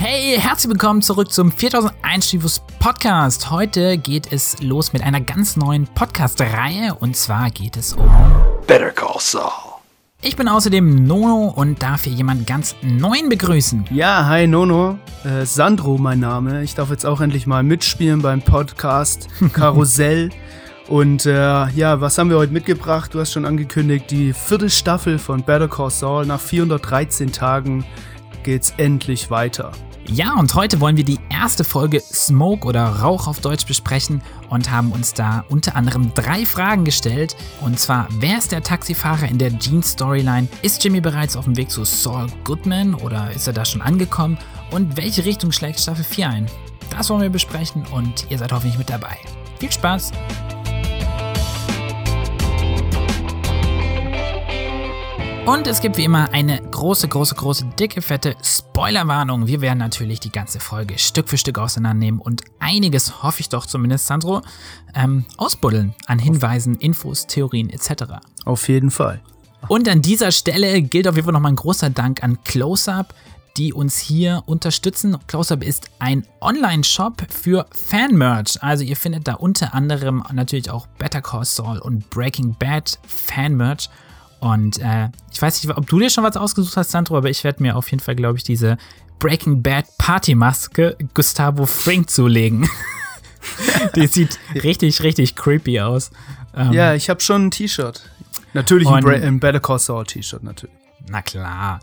Hey, herzlich willkommen zurück zum 4001 Stivus Podcast. Heute geht es los mit einer ganz neuen Podcast-Reihe und zwar geht es um Better Call Saul. Ich bin außerdem Nono und darf hier jemanden ganz neuen begrüßen. Ja, hi Nono. Äh, Sandro, mein Name. Ich darf jetzt auch endlich mal mitspielen beim Podcast Karussell. Und äh, ja, was haben wir heute mitgebracht? Du hast schon angekündigt, die vierte Staffel von Better Call Saul. Nach 413 Tagen geht's endlich weiter. Ja, und heute wollen wir die erste Folge Smoke oder Rauch auf Deutsch besprechen und haben uns da unter anderem drei Fragen gestellt. Und zwar, wer ist der Taxifahrer in der Jeans-Storyline? Ist Jimmy bereits auf dem Weg zu Saul Goodman oder ist er da schon angekommen? Und welche Richtung schlägt Staffel 4 ein? Das wollen wir besprechen und ihr seid hoffentlich mit dabei. Viel Spaß! Und es gibt wie immer eine große, große, große, dicke, fette Spoilerwarnung. Wir werden natürlich die ganze Folge Stück für Stück auseinandernehmen und einiges, hoffe ich doch zumindest, Sandro, ähm, ausbuddeln an Hinweisen, Infos, Theorien etc. Auf jeden Fall. Und an dieser Stelle gilt auf jeden Fall nochmal ein großer Dank an CloseUp, die uns hier unterstützen. CloseUp ist ein Online-Shop für Fan-Merch. Also ihr findet da unter anderem natürlich auch Better Call Saul und Breaking Bad Fan-Merch. Und äh, ich weiß nicht, ob du dir schon was ausgesucht hast, Sandro, aber ich werde mir auf jeden Fall, glaube ich, diese Breaking Bad Party-Maske Gustavo Frink zulegen. Die sieht richtig, richtig creepy aus. Ähm, ja, ich habe schon ein T-Shirt. Natürlich ein, ein Better Call Saul T-Shirt, natürlich. Na klar.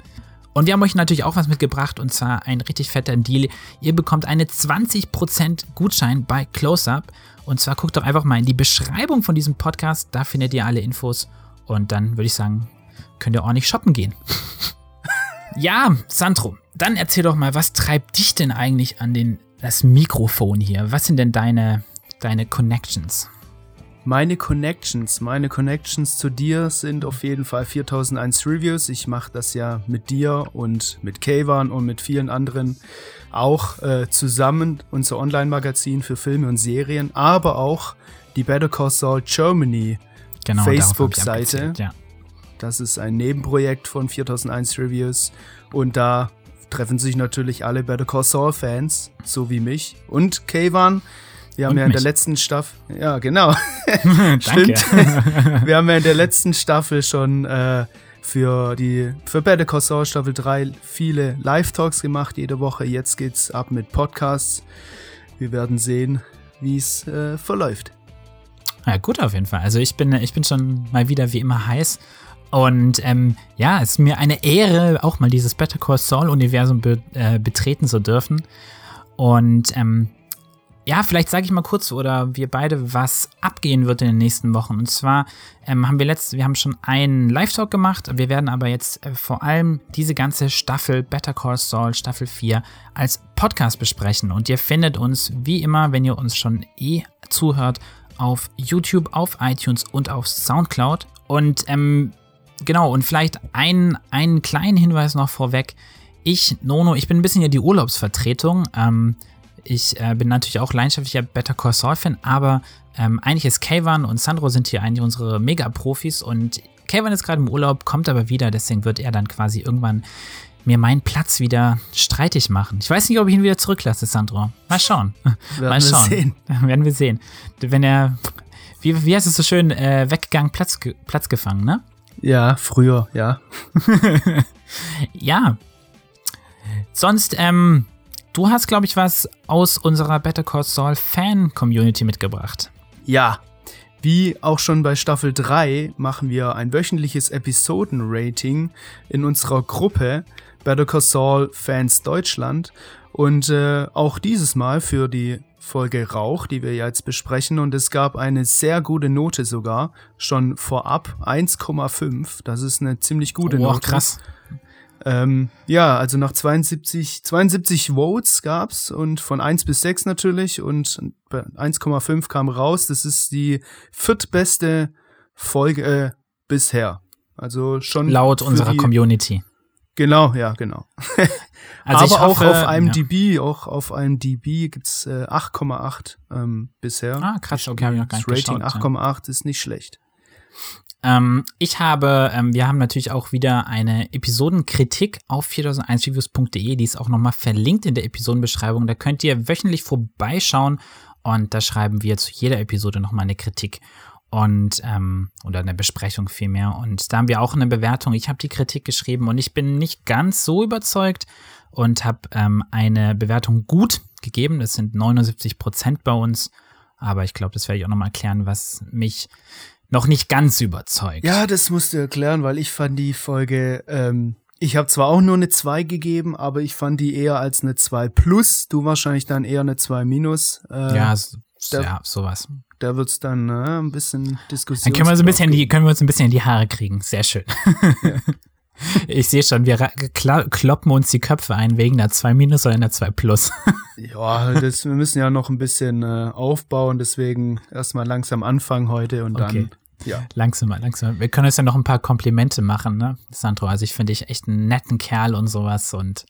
Und wir haben euch natürlich auch was mitgebracht und zwar ein richtig fetter Deal. Ihr bekommt eine 20% Gutschein bei CloseUp. Und zwar guckt doch einfach mal in die Beschreibung von diesem Podcast, da findet ihr alle Infos. Und dann würde ich sagen, könnt ihr ordentlich shoppen gehen. ja, Sandro, dann erzähl doch mal, was treibt dich denn eigentlich an den, das Mikrofon hier? Was sind denn deine, deine Connections? Meine Connections, meine Connections zu dir sind auf jeden Fall 4001 Reviews. Ich mache das ja mit dir und mit Kayvan und mit vielen anderen auch äh, zusammen, unser Online-Magazin für Filme und Serien, aber auch die Better Call Saul Germany genau, Facebook-Seite. Ja. Das ist ein Nebenprojekt von 4001 Reviews und da treffen sich natürlich alle Better Call Saul Fans, so wie mich und Kayvan. Wir haben und ja in mich. der letzten Staffel, ja genau, stimmt. Wir haben ja in der letzten Staffel schon äh, für die für Better Call Saul Staffel 3 viele Live-Talks gemacht jede Woche. Jetzt geht's ab mit Podcasts. Wir werden sehen, wie es äh, verläuft. Ja, gut auf jeden Fall. Also ich bin, ich bin schon mal wieder wie immer heiß. Und ähm, ja, es ist mir eine Ehre, auch mal dieses Better Call Saul-Universum be äh, betreten zu dürfen. Und ähm, ja, vielleicht sage ich mal kurz oder wir beide, was abgehen wird in den nächsten Wochen. Und zwar ähm, haben wir letzt, wir haben schon einen Live-Talk gemacht. Wir werden aber jetzt äh, vor allem diese ganze Staffel Better Call Saul Staffel 4 als Podcast besprechen. Und ihr findet uns wie immer, wenn ihr uns schon eh zuhört, auf YouTube, auf iTunes und auf Soundcloud. Und ähm, genau, und vielleicht ein, einen kleinen Hinweis noch vorweg. Ich, Nono, ich bin ein bisschen ja die Urlaubsvertretung. Ähm, ich äh, bin natürlich auch leidenschaftlicher Better Call Saul-Fan, aber ähm, eigentlich ist Kayvan und Sandro sind hier eigentlich unsere Mega-Profis und Kayvan ist gerade im Urlaub, kommt aber wieder, deswegen wird er dann quasi irgendwann mir meinen Platz wieder streitig machen. Ich weiß nicht, ob ich ihn wieder zurücklasse, Sandro. Mal schauen. Werden Mal schauen. Wir sehen. Werden wir sehen. Wenn er, wie, wie heißt es so schön, äh, weggegangen, Platz, Platz gefangen, ne? Ja, früher, ja. ja. Sonst, ähm, du hast, glaube ich, was aus unserer Better Call Saul Fan-Community mitgebracht. Ja, wie auch schon bei Staffel 3 machen wir ein wöchentliches Episoden-Rating in unserer Gruppe Better Call Saul Fans Deutschland. Und äh, auch dieses Mal für die Folge Rauch, die wir jetzt besprechen. Und es gab eine sehr gute Note sogar, schon vorab 1,5. Das ist eine ziemlich gute oh, Note. krass. Ähm, ja, also nach 72, 72 Votes gab's und von 1 bis 6 natürlich und 1,5 kam raus. Das ist die viertbeste Folge äh, bisher. Also schon. Laut unserer die, Community. Genau, ja, genau. also Aber hoffe, auch auf IMDb, ja. auch auf IMDb gibt's äh, 8,8 ähm, bisher. Ah, krass, okay, habe ich noch gar nicht Das Rating 8,8 ja. ist nicht schlecht. Ähm, ich habe, ähm, wir haben natürlich auch wieder eine Episodenkritik auf 4001reviews.de, die ist auch nochmal verlinkt in der Episodenbeschreibung. Da könnt ihr wöchentlich vorbeischauen und da schreiben wir zu jeder Episode nochmal eine Kritik und ähm, oder eine Besprechung vielmehr. Und da haben wir auch eine Bewertung. Ich habe die Kritik geschrieben und ich bin nicht ganz so überzeugt und habe ähm, eine Bewertung gut gegeben. Das sind 79 Prozent bei uns. Aber ich glaube, das werde ich auch nochmal erklären, was mich noch nicht ganz überzeugt. Ja, das musst du erklären, weil ich fand die Folge, ähm, ich habe zwar auch nur eine 2 gegeben, aber ich fand die eher als eine 2 plus. Du wahrscheinlich dann eher eine 2 minus. Äh, ja, da, ja, sowas. Da wird's dann äh, ein bisschen Diskussion. Dann können wir, so ein bisschen die, können wir uns ein bisschen in die Haare kriegen. Sehr schön. Ich sehe schon, wir kloppen uns die Köpfe ein wegen der 2 Minus oder einer 2 Plus. ja, das, wir müssen ja noch ein bisschen äh, aufbauen, deswegen erstmal langsam anfangen heute und dann. Okay. Ja. Langsam, langsam. Wir können uns ja noch ein paar Komplimente machen, ne, Sandro? Also ich finde dich echt einen netten Kerl und sowas und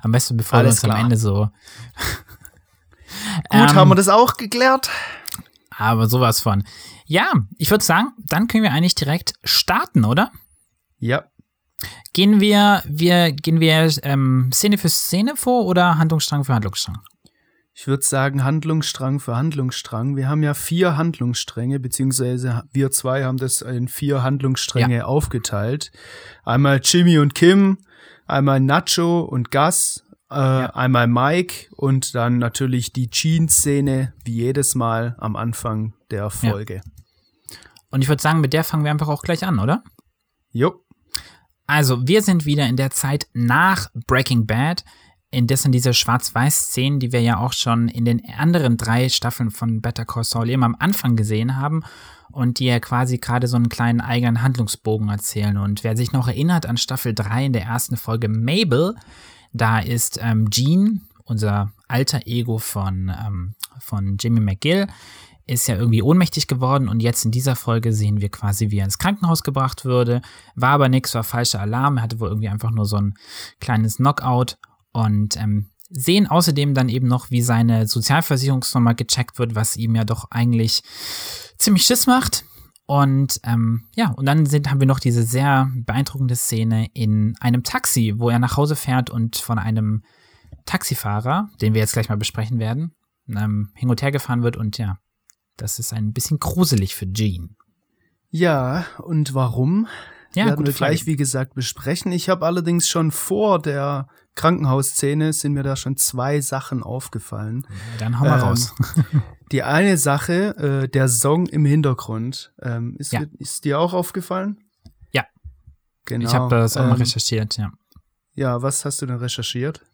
am besten bevor Alles wir uns klar. am Ende so. Gut, ähm, haben wir das auch geklärt? Aber sowas von. Ja, ich würde sagen, dann können wir eigentlich direkt starten, oder? Ja. Gehen wir, wir, gehen wir ähm, Szene für Szene vor oder Handlungsstrang für Handlungsstrang? Ich würde sagen Handlungsstrang für Handlungsstrang. Wir haben ja vier Handlungsstränge, beziehungsweise wir zwei haben das in vier Handlungsstränge ja. aufgeteilt. Einmal Jimmy und Kim, einmal Nacho und Gus, äh, ja. einmal Mike und dann natürlich die Jeans-Szene, wie jedes Mal am Anfang der Folge. Ja. Und ich würde sagen, mit der fangen wir einfach auch gleich an, oder? Jo. Also, wir sind wieder in der Zeit nach Breaking Bad, indessen diese Schwarz-Weiß-Szenen, die wir ja auch schon in den anderen drei Staffeln von Better Call Saul immer am Anfang gesehen haben und die ja quasi gerade so einen kleinen eigenen Handlungsbogen erzählen. Und wer sich noch erinnert an Staffel 3 in der ersten Folge Mabel, da ist ähm, Gene, unser alter Ego von, ähm, von Jimmy McGill, ist ja irgendwie ohnmächtig geworden und jetzt in dieser Folge sehen wir quasi, wie er ins Krankenhaus gebracht würde. War aber nichts, war falscher Alarm. Er hatte wohl irgendwie einfach nur so ein kleines Knockout und ähm, sehen außerdem dann eben noch, wie seine Sozialversicherungsnummer gecheckt wird, was ihm ja doch eigentlich ziemlich Schiss macht. Und ähm, ja, und dann sind, haben wir noch diese sehr beeindruckende Szene in einem Taxi, wo er nach Hause fährt und von einem Taxifahrer, den wir jetzt gleich mal besprechen werden, ähm, hin und her gefahren wird und ja, das ist ein bisschen gruselig für Jean. Ja, und warum? Ja, werden wir gleich, wie gesagt, besprechen. Ich habe allerdings schon vor der Krankenhausszene sind mir da schon zwei Sachen aufgefallen. Dann hau mal ähm, raus. die eine Sache, äh, der Song im Hintergrund, ähm, ist, ja. ist dir auch aufgefallen? Ja. Genau. Ich habe das auch ähm, mal recherchiert, ja. Ja, was hast du denn recherchiert?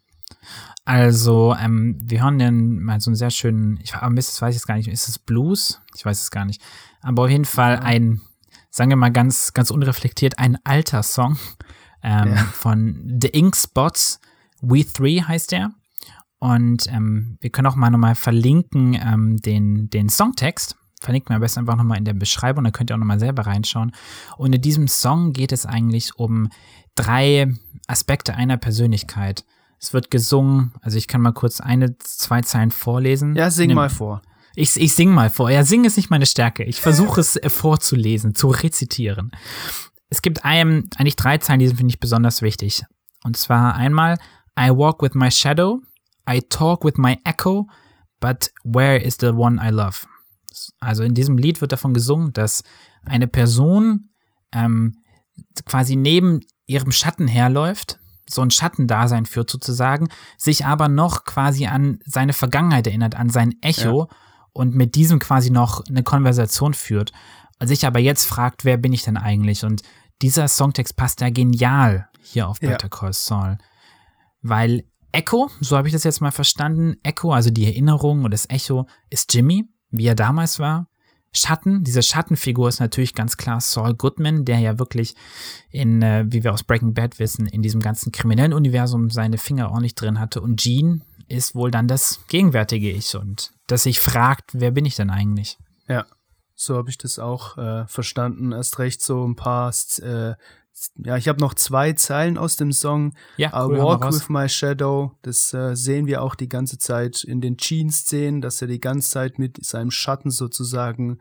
Also, ähm, wir hören dann mal so einen sehr schönen, ich das weiß ich jetzt gar nicht, ist es Blues? Ich weiß es gar nicht. Aber auf jeden Fall ein, sagen wir mal ganz, ganz unreflektiert, ein alter Song ähm, ja. von The Ink Spots. We Three heißt der. Und ähm, wir können auch mal nochmal verlinken ähm, den, den Songtext. Verlinken wir am besten einfach nochmal in der Beschreibung, da könnt ihr auch nochmal selber reinschauen. Und in diesem Song geht es eigentlich um drei Aspekte einer Persönlichkeit. Es wird gesungen. Also ich kann mal kurz eine, zwei Zeilen vorlesen. Ja, sing mal vor. Ich, ich sing mal vor. Ja, singen ist nicht meine Stärke. Ich versuche es äh, vorzulesen, zu rezitieren. Es gibt einem, eigentlich drei Zeilen, die finde ich besonders wichtig. Und zwar einmal, I walk with my shadow, I talk with my echo, but where is the one I love? Also in diesem Lied wird davon gesungen, dass eine Person ähm, quasi neben ihrem Schatten herläuft so ein Schattendasein führt sozusagen, sich aber noch quasi an seine Vergangenheit erinnert, an sein Echo ja. und mit diesem quasi noch eine Konversation führt. Und sich aber jetzt fragt, wer bin ich denn eigentlich? Und dieser Songtext passt ja genial hier auf Better ja. Call Saul. Weil Echo, so habe ich das jetzt mal verstanden, Echo, also die Erinnerung oder das Echo, ist Jimmy, wie er damals war. Schatten. Diese Schattenfigur ist natürlich ganz klar Saul Goodman, der ja wirklich in, äh, wie wir aus Breaking Bad wissen, in diesem ganzen kriminellen Universum seine Finger ordentlich drin hatte. Und Gene ist wohl dann das gegenwärtige Ich und das sich fragt, wer bin ich denn eigentlich? Ja, so habe ich das auch äh, verstanden. Erst recht so ein paar äh, ja, ich habe noch zwei Zeilen aus dem Song. Ja, I Walk with My Shadow. Das äh, sehen wir auch die ganze Zeit in den Jeans-Szenen, dass er die ganze Zeit mit seinem Schatten sozusagen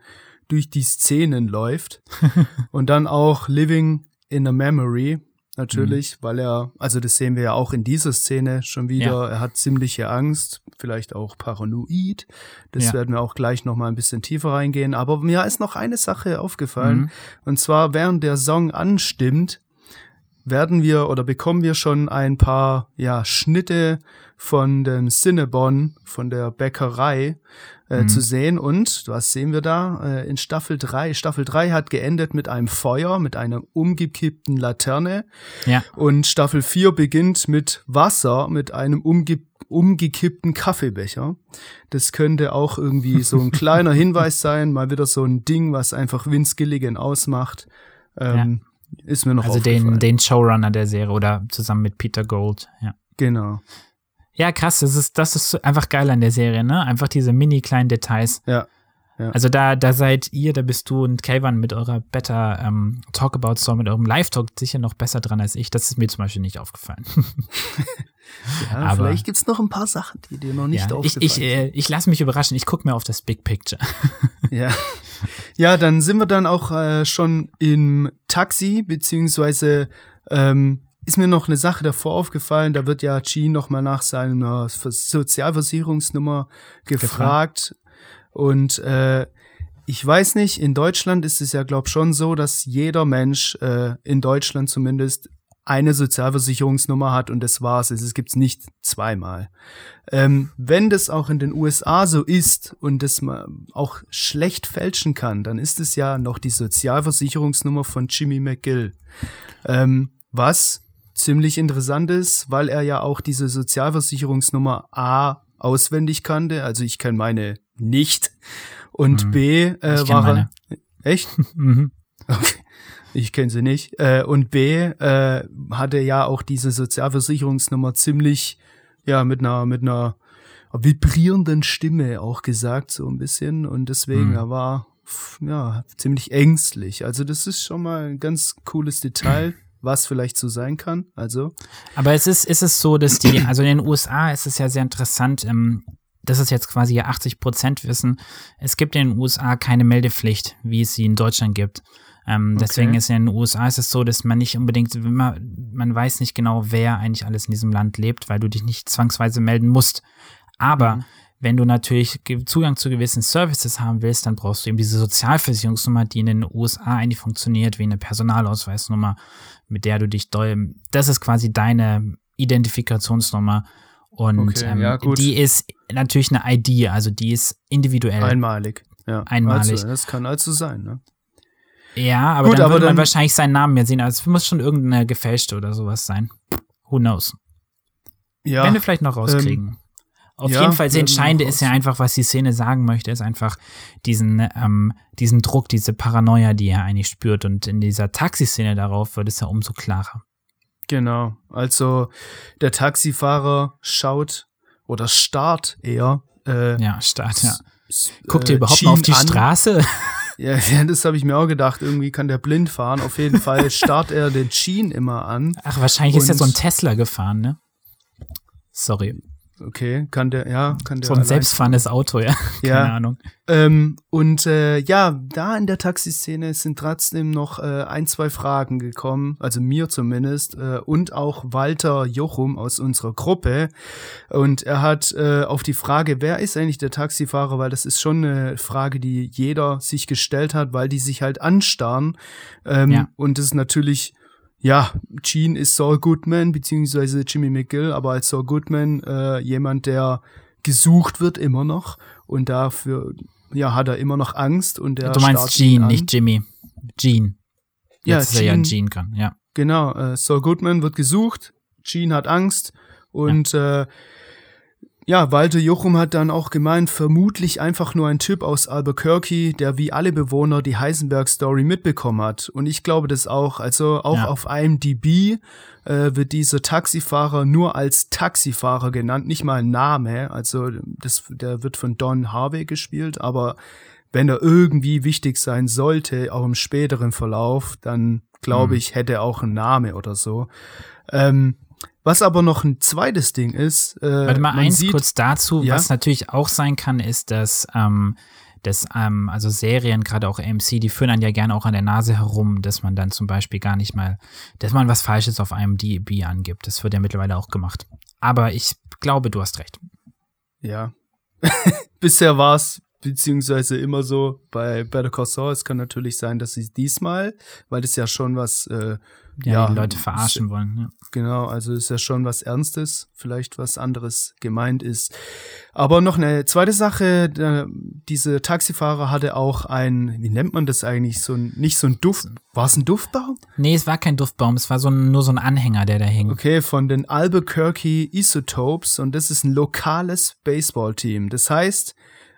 durch die Szenen läuft. und dann auch Living in a Memory, natürlich, mhm. weil er, also das sehen wir ja auch in dieser Szene schon wieder, ja. er hat ziemliche Angst, vielleicht auch paranoid. Das ja. werden wir auch gleich noch mal ein bisschen tiefer reingehen. Aber mir ist noch eine Sache aufgefallen. Mhm. Und zwar, während der Song anstimmt, werden wir oder bekommen wir schon ein paar ja, Schnitte von dem Cinnabon, von der Bäckerei äh, mhm. zu sehen. Und was sehen wir da? Äh, in Staffel 3. Staffel 3 hat geendet mit einem Feuer, mit einer umgekippten Laterne. Ja. Und Staffel 4 beginnt mit Wasser, mit einem umge umgekippten Kaffeebecher. Das könnte auch irgendwie so ein kleiner Hinweis sein, mal wieder so ein Ding, was einfach Vince Gilligan ausmacht. Ähm, ja ist mir noch Also den, den Showrunner der Serie oder zusammen mit Peter Gold, ja. Genau. Ja, krass, das ist, das ist einfach geil an der Serie, ne? Einfach diese mini kleinen Details. Ja. Ja. Also da, da seid ihr, da bist du und Kayvan mit eurer Better ähm, Talk About Store, mit eurem Live-Talk sicher noch besser dran als ich. Das ist mir zum Beispiel nicht aufgefallen. ja, Aber, vielleicht gibt's noch ein paar Sachen, die dir noch nicht ja, aufgefallen ich, ich, äh, ich lasse mich überraschen, ich gucke mir auf das Big Picture. ja. Ja, dann sind wir dann auch äh, schon im Taxi, beziehungsweise ähm, ist mir noch eine Sache davor aufgefallen, da wird ja Gene nochmal nach seiner Sozialversicherungsnummer gefragt. gefragt. Und äh, ich weiß nicht, in Deutschland ist es ja, glaub schon so, dass jeder Mensch, äh, in Deutschland zumindest, eine Sozialversicherungsnummer hat und das war's. Es gibt's nicht zweimal. Ähm, wenn das auch in den USA so ist und das man auch schlecht fälschen kann, dann ist es ja noch die Sozialversicherungsnummer von Jimmy McGill. Ähm, was ziemlich interessant ist, weil er ja auch diese Sozialversicherungsnummer A auswendig kannte. Also ich kenne meine nicht. Und mhm. B äh, war er. Echt? mhm. Okay. Ich kenne sie nicht. Äh, und B äh, hatte ja auch diese Sozialversicherungsnummer ziemlich, ja, mit einer, mit einer vibrierenden Stimme auch gesagt, so ein bisschen. Und deswegen, mhm. er war ja ziemlich ängstlich. Also das ist schon mal ein ganz cooles Detail was vielleicht so sein kann. Also. Aber es ist, ist es so, dass die, also in den USA ist es ja sehr interessant, ähm, das ist jetzt quasi ja 80 Prozent Wissen. Es gibt in den USA keine Meldepflicht, wie es sie in Deutschland gibt. Ähm, okay. Deswegen ist in den USA ist es so, dass man nicht unbedingt, man, man weiß nicht genau, wer eigentlich alles in diesem Land lebt, weil du dich nicht zwangsweise melden musst. Aber mhm. Wenn du natürlich Zugang zu gewissen Services haben willst, dann brauchst du eben diese Sozialversicherungsnummer, die in den USA eigentlich funktioniert, wie eine Personalausweisnummer, mit der du dich doll, das ist quasi deine Identifikationsnummer. Und okay, ähm, ja, die ist natürlich eine ID, also die ist individuell. Einmalig. Ja, einmalig. Also, das kann also sein, ne? Ja, aber Gut, dann aber würde man wahrscheinlich seinen Namen mehr sehen. Also es muss schon irgendeine gefälschte oder sowas sein. Who knows? Ja. Wenn wir vielleicht noch rauskriegen. Ähm, Auf ja, jeden Fall, das Entscheidende ist ja einfach, was die Szene sagen möchte, ist einfach diesen, ähm, diesen Druck, diese Paranoia, die er eigentlich spürt. Und in dieser Taxiszene darauf wird es ja umso klarer. Genau. Also der Taxifahrer schaut oder starrt eher. Äh, ja, starrt, ja. Guckt ihr überhaupt mal auf die an. Straße? Ja, das habe ich mir auch gedacht. Irgendwie kann der blind fahren. Auf jeden Fall starrt er den Jean immer an. Ach, wahrscheinlich ist er so ein Tesla gefahren, ne? Sorry. Okay, kann der, ja, kann der. So ein selbstfahrendes Auto, ja. ja. Keine Ahnung. Ähm, und äh, ja, da in der Taxiszene sind trotzdem noch äh, ein, zwei Fragen gekommen, also mir zumindest, äh, und auch Walter Jochum aus unserer Gruppe. Und er hat äh, auf die Frage, wer ist eigentlich der Taxifahrer, weil das ist schon eine Frage, die jeder sich gestellt hat, weil die sich halt anstarren. Ähm, ja. Und das ist natürlich ja, Gene ist Saul Goodman, beziehungsweise Jimmy McGill, aber als Saul Goodman äh, jemand, der gesucht wird immer noch und dafür, ja, hat er immer noch Angst und der Du meinst Gene, nicht Jimmy. Gene. Jetzt ja, Gene, er ja Gene kann, ja. Genau, äh, Saul Goodman wird gesucht, Gene hat Angst und ja. äh, ja, Walter Jochum hat dann auch gemeint, vermutlich einfach nur ein Typ aus Albuquerque, der wie alle Bewohner die Heisenberg-Story mitbekommen hat. Und ich glaube das auch. Also auch ja. auf IMDb äh, wird dieser Taxifahrer nur als Taxifahrer genannt, nicht mal ein Name. Also das, der wird von Don Harvey gespielt, aber wenn er irgendwie wichtig sein sollte, auch im späteren Verlauf, dann glaube mhm. ich, hätte er auch einen Name oder so. Ähm, was aber noch ein zweites Ding ist. Äh, Warte mal eins sieht, kurz dazu. Ja? Was natürlich auch sein kann, ist, dass ähm, des, ähm, also Serien, gerade auch AMC, die führen einen ja gerne auch an der Nase herum, dass man dann zum Beispiel gar nicht mal, dass man was Falsches auf einem DB angibt. Das wird ja mittlerweile auch gemacht. Aber ich glaube, du hast recht. Ja. Bisher war es beziehungsweise immer so bei Better Call Saul. Es kann natürlich sein, dass sie diesmal, weil das ja schon was äh, ja, ja, die Leute verarschen wollen. Ja. Genau, also ist ja schon was Ernstes, vielleicht was anderes gemeint ist. Aber noch eine zweite Sache, diese Taxifahrer hatte auch ein, wie nennt man das eigentlich, so ein, nicht so ein Duft, war es ein Duftbaum? Nee, es war kein Duftbaum, es war so ein, nur so ein Anhänger, der da hing. Okay, von den Albuquerque Isotopes und das ist ein lokales Baseballteam. Das heißt,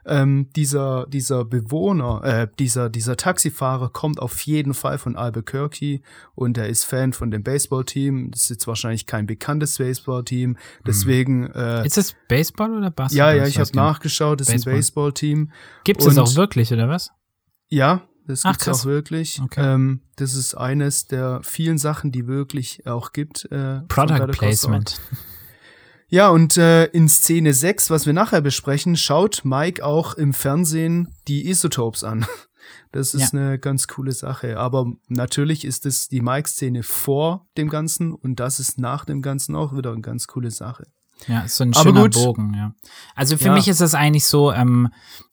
ähm, dieser, dieser Bewohner, äh, dieser, dieser Taxifahrer kommt auf jeden Fall von Albuquerque und er ist Fan von dem Baseballteam. Das ist jetzt wahrscheinlich kein bekanntes Baseballteam. Deswegen. Äh, ist es Baseball oder Basketball? Ja, ja, ich habe nachgeschaut. Das ist ein Baseballteam. Gibt es auch wirklich, oder was? Ja, das gibt es auch wirklich. Okay. Ähm, das ist eines der vielen Sachen, die wirklich auch gibt. Äh, Product Placement. Ja, und äh, in Szene 6, was wir nachher besprechen, schaut Mike auch im Fernsehen die Isotopes an. Das ist ja. eine ganz coole Sache. Aber natürlich ist es die Mike-Szene vor dem Ganzen und das ist nach dem Ganzen auch wieder eine ganz coole Sache. Ja, ist so ein schöner gut. Bogen, ja. Also für ja. mich ist das eigentlich so, ähm,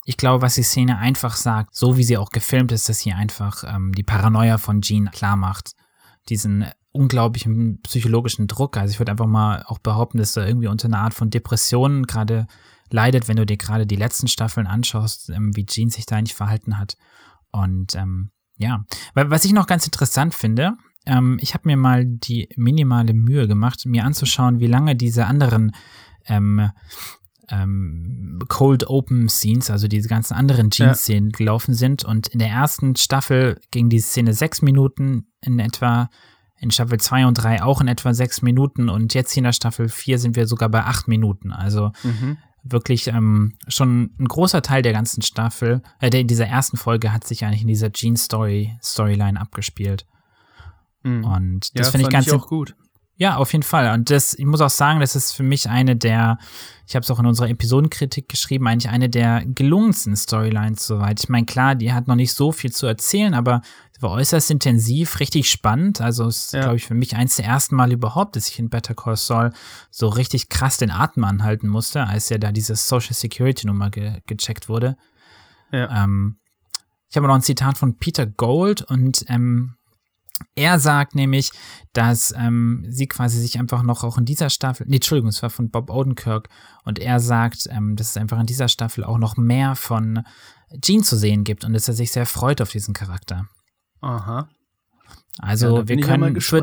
ich glaube, was die Szene einfach sagt, so wie sie auch gefilmt ist, dass sie einfach ähm, die Paranoia von Jean klar macht. Diesen unglaublichen psychologischen Druck. Also ich würde einfach mal auch behaupten, dass er irgendwie unter einer Art von Depressionen gerade leidet, wenn du dir gerade die letzten Staffeln anschaust, ähm, wie Jean sich da eigentlich verhalten hat. Und ähm, ja, was ich noch ganz interessant finde, ähm, ich habe mir mal die minimale Mühe gemacht, mir anzuschauen, wie lange diese anderen ähm, ähm, Cold Open Scenes, also diese ganzen anderen Jeans-Szenen ja. gelaufen sind. Und in der ersten Staffel ging die Szene sechs Minuten in etwa in Staffel 2 und 3 auch in etwa 6 Minuten und jetzt hier in der Staffel 4 sind wir sogar bei 8 Minuten. Also mhm. wirklich ähm, schon ein großer Teil der ganzen Staffel, äh, der, dieser ersten Folge hat sich eigentlich in dieser Gene-Story, Storyline abgespielt. Mhm. Und das ja, finde ich ganz ich auch gut. Ja, auf jeden Fall. Und das, ich muss auch sagen, das ist für mich eine der, ich habe es auch in unserer Episodenkritik geschrieben, eigentlich eine der gelungensten Storylines soweit. Ich meine, klar, die hat noch nicht so viel zu erzählen, aber sie war äußerst intensiv, richtig spannend. Also es ist, ja. glaube ich, für mich eins der ersten Mal überhaupt, dass ich in Better Call Saul so richtig krass den Atem anhalten musste, als ja da diese Social Security Nummer ge gecheckt wurde. Ja. Ähm, ich habe noch ein Zitat von Peter Gold und ähm, er sagt nämlich, dass ähm, sie quasi sich einfach noch auch in dieser Staffel, nee, Entschuldigung, es war von Bob Odenkirk, und er sagt, ähm, dass es einfach in dieser Staffel auch noch mehr von Gene zu sehen gibt und dass er sich sehr freut auf diesen Charakter. Aha. Also ja, wir können. Ich,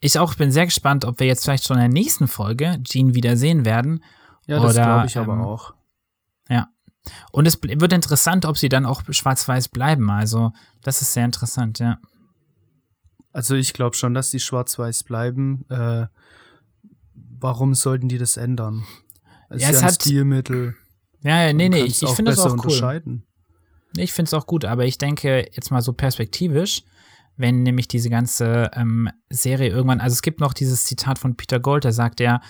ich auch bin sehr gespannt, ob wir jetzt vielleicht schon in der nächsten Folge Gene wieder sehen werden. Ja, das glaube ich aber ähm, auch. Ja. Und es wird interessant, ob sie dann auch schwarz-weiß bleiben. Also, das ist sehr interessant, ja. Also ich glaube schon, dass die schwarz-weiß bleiben. Äh, warum sollten die das ändern? Es ja, ist ja ein Stilmittel. Ja, ja nee, nee, ich, ich finde das auch cool. Ich finde es auch gut, aber ich denke jetzt mal so perspektivisch, wenn nämlich diese ganze ähm, Serie irgendwann, also es gibt noch dieses Zitat von Peter Gold, der sagt ja,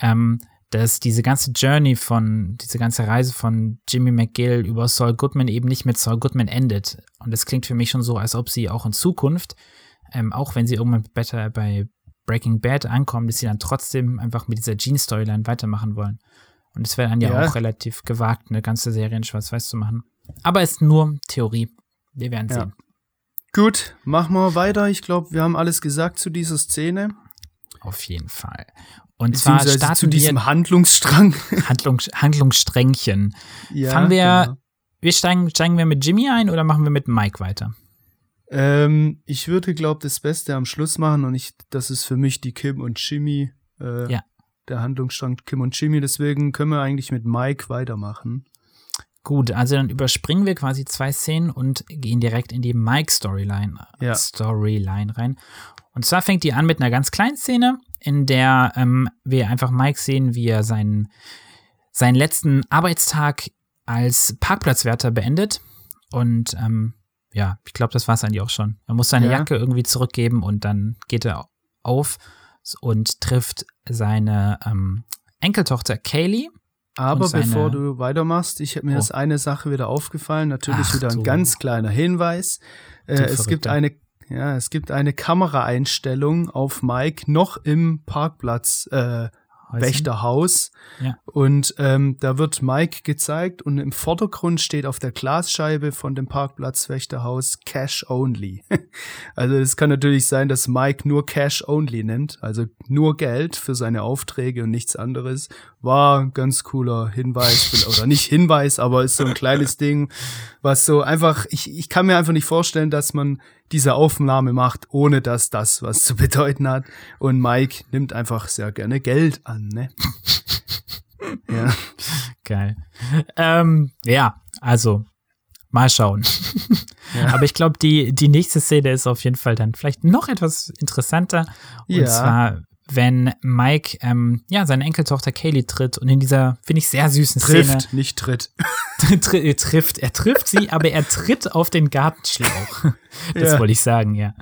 ähm, dass diese ganze Journey von, diese ganze Reise von Jimmy McGill über Saul Goodman eben nicht mit Saul Goodman endet. Und es klingt für mich schon so, als ob sie auch in Zukunft ähm, auch wenn sie irgendwann better bei Breaking Bad ankommen, dass sie dann trotzdem einfach mit dieser Gene-Storyline weitermachen wollen. Und es wäre dann ja, ja, auch relativ gewagt, eine ganze Serie in Schwarz-Weiß zu machen. Aber es ist nur Theorie. Wir werden ja. sehen. Gut, machen wir weiter. Ich glaube, wir haben alles gesagt zu dieser Szene. Auf jeden Fall. Und zwar starten zu diesem Handlungsstrang. Handlung, Handlungssträngchen. Ja, Fangen wir, genau. wir steigen, steigen wir mit Jimmy ein oder machen wir mit Mike weiter? Ähm, ich würde, glaube das Beste am Schluss machen und ich, das ist für mich die Kim und Jimmy, äh, ja. der Handlungsstrang Kim und Jimmy. Deswegen können wir eigentlich mit Mike weitermachen. Gut, also dann überspringen wir quasi zwei Szenen und gehen direkt in die Mike-Storyline ja. Storyline rein. Und zwar fängt die an mit einer ganz kleinen Szene, in der ähm, wir einfach Mike sehen, wie er seinen, seinen letzten Arbeitstag als Parkplatzwärter beendet. Und ähm, ja, ich glaube, das war es eigentlich auch schon. Er muss seine ja. Jacke irgendwie zurückgeben und dann geht er auf und trifft seine ähm, Enkeltochter Kaylee. Aber bevor du weitermachst, ich habe mir oh. ist eine Sache wieder aufgefallen. Natürlich Ach, wieder ein so. ganz kleiner Hinweis. Äh, es gibt eine ja, es gibt eine Kameraeinstellung auf Mike noch im Parkplatz äh, Wächterhaus. Ja. Und ähm, da wird Mike gezeigt und im Vordergrund steht auf der Glasscheibe von dem Parkplatz Wächterhaus Cash Only. also es kann natürlich sein, dass Mike nur Cash Only nennt, also nur Geld für seine Aufträge und nichts anderes. War ein ganz cooler Hinweis, oder nicht Hinweis, aber ist so ein kleines Ding, was so einfach, ich, ich kann mir einfach nicht vorstellen, dass man diese Aufnahme macht, ohne dass das was zu bedeuten hat. Und Mike nimmt einfach sehr gerne Geld an, ne? ja. Geil. Ähm, ja, also mal schauen. Ja. Aber ich glaube, die, die nächste Szene ist auf jeden Fall dann vielleicht noch etwas interessanter. Und ja. zwar wenn Mike ähm, ja seine Enkeltochter Kaylee tritt und in dieser finde ich sehr süßen trifft, Szene nicht tritt. Tri trifft. Er trifft sie aber er tritt auf den Gartenschlauch. Das ja. wollte ich sagen ja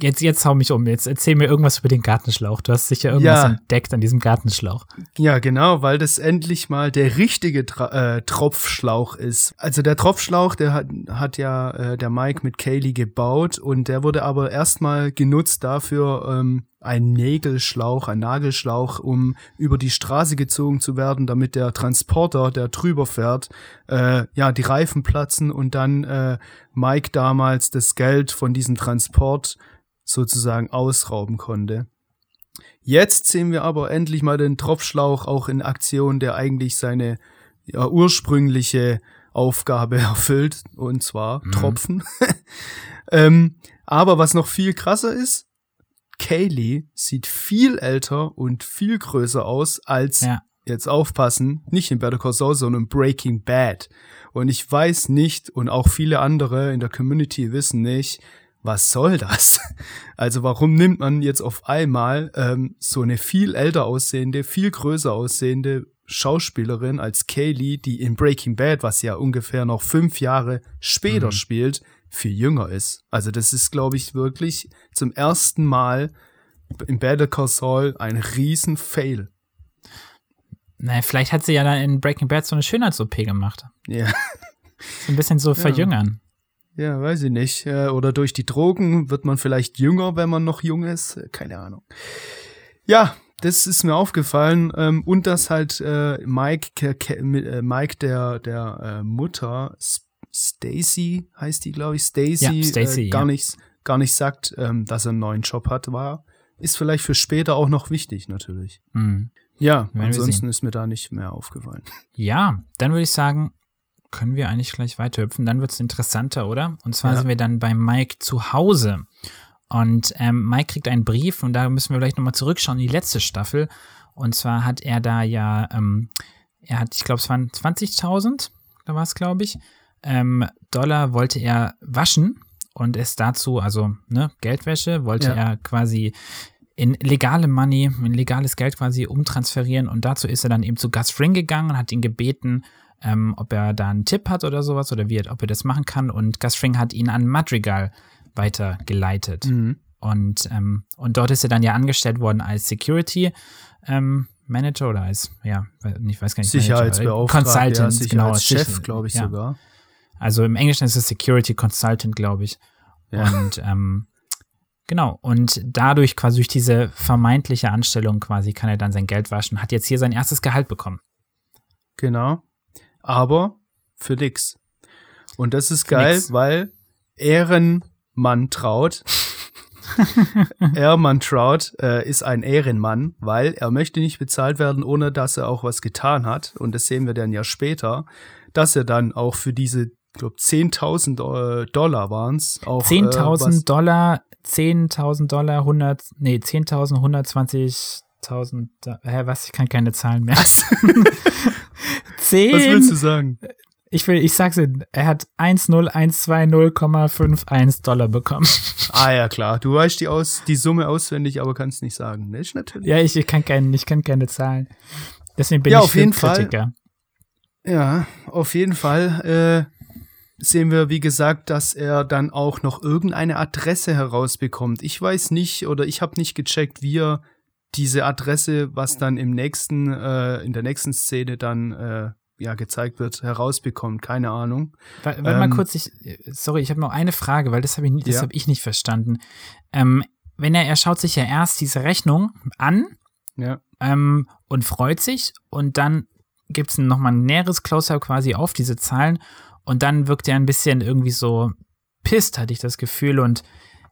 Jetzt, jetzt hau mich um. Jetzt erzähl mir irgendwas über den Gartenschlauch. Du hast sicher irgendwas ja. entdeckt an diesem Gartenschlauch. Ja, genau, weil das endlich mal der richtige Tra äh, Tropfschlauch ist. Also der Tropfschlauch, der hat, hat ja äh, der Mike mit Kaylee gebaut und der wurde aber erstmal genutzt dafür, ähm, ein Nägelschlauch, ein Nagelschlauch, um über die Straße gezogen zu werden, damit der Transporter, der drüber fährt, äh, ja, die Reifen platzen und dann äh, Mike damals das Geld von diesem Transport sozusagen ausrauben konnte. Jetzt sehen wir aber endlich mal den Tropfschlauch auch in Aktion, der eigentlich seine ja, ursprüngliche Aufgabe erfüllt, und zwar mhm. Tropfen. ähm, aber was noch viel krasser ist, Kaylee sieht viel älter und viel größer aus als, ja. jetzt aufpassen, nicht in Better Call Saul, sondern Breaking Bad. Und ich weiß nicht, und auch viele andere in der Community wissen nicht, was soll das? Also warum nimmt man jetzt auf einmal ähm, so eine viel älter aussehende, viel größer aussehende Schauspielerin als Kaylee, die in Breaking Bad, was ja ungefähr noch fünf Jahre später mhm. spielt, viel jünger ist. Also das ist, glaube ich, wirklich zum ersten Mal in Better Call Saul ein riesen Fail. Naja, vielleicht hat sie ja dann in Breaking Bad so eine Schönheits-OP gemacht. Ja. So ein bisschen so ja. verjüngern. Ja, weiß ich nicht. Oder durch die Drogen wird man vielleicht jünger, wenn man noch jung ist. Keine Ahnung. Ja, das ist mir aufgefallen. Ähm, und dass halt äh, Mike, äh, Mike der, der äh, Mutter, Stacy heißt die, glaube ich, Stacy, ja, äh, gar, ja. nicht, gar nicht sagt, ähm, dass er einen neuen Job hat, war, ist vielleicht für später auch noch wichtig, natürlich. Mhm. Ja, ansonsten ist mir da nicht mehr aufgefallen. Ja, dann würde ich sagen, können wir eigentlich gleich weiterhüpfen. Dann wird es interessanter, oder? Und zwar ja. sind wir dann bei Mike zu Hause. Und ähm, Mike kriegt einen Brief und da müssen wir vielleicht nochmal zurückschauen in die letzte Staffel. Und zwar hat er da ja, ähm, er hat, ich glaube, es waren 20.000, da war es, glaube ich, ähm, Dollar wollte er waschen und es dazu, also ne, Geldwäsche, wollte ja. er quasi in legale Money, in legales Geld quasi umtransferieren und dazu ist er dann eben zu Gus Fring gegangen und hat ihn gebeten, ähm, ob er da einen Tipp hat oder sowas oder wie, ob er das machen kann und Gus Fring hat ihn an Madrigal weitergeleitet. Mhm. Und, ähm, und dort ist er dann ja angestellt worden als Security ähm, Manager oder als, ja, ich weiß gar nicht. Sicherheitsbeauftragter, Consultant, ja, genau, Chef, glaube ich ja. sogar. Also im Englischen ist es Security Consultant, glaube ich. Ja. Und ähm, genau, und dadurch quasi durch diese vermeintliche Anstellung quasi kann er dann sein Geld waschen, hat jetzt hier sein erstes Gehalt bekommen. Genau. Aber für nix. Und das ist für geil, nix. weil Ehrenmann traut. Ehrmann Trout äh, ist ein Ehrenmann, weil er möchte nicht bezahlt werden, ohne dass er auch was getan hat. Und das sehen wir dann ja später, dass er dann auch für diese ich glaube 10.000 äh, Dollar waren es. 10.000 äh, Dollar, 10.000 Dollar, 100, nee, 10.000, 120.000, hä, was, ich kann keine Zahlen mehr. 10, was willst du sagen? Ich will, ich sag's dir, er hat 10120,51 Dollar bekommen. Ah ja, klar. Du weißt die, aus, die Summe auswendig, aber kannst nicht sagen. Nicht natürlich. Ja, ich, ich kann keine, ich kann keine Zahlen. Deswegen bin ja, ich auf jeden Kritiker. Fall. Ja, auf jeden Fall. Äh, sehen wir, wie gesagt, dass er dann auch noch irgendeine Adresse herausbekommt. Ich weiß nicht oder ich habe nicht gecheckt, wie er diese Adresse, was dann im nächsten, äh, in der nächsten Szene dann äh, ja gezeigt wird, herausbekommt. Keine Ahnung. Warte ähm, mal kurz, ich, sorry, ich habe noch eine Frage, weil das habe ich, das ja. hab ich nicht verstanden. Ähm, wenn er, er schaut sich ja erst diese Rechnung an ja. ähm, und freut sich und dann gibt es nochmal ein näheres Close-up quasi auf diese Zahlen und dann wirkt er ein bisschen irgendwie so pisst, hatte ich das Gefühl und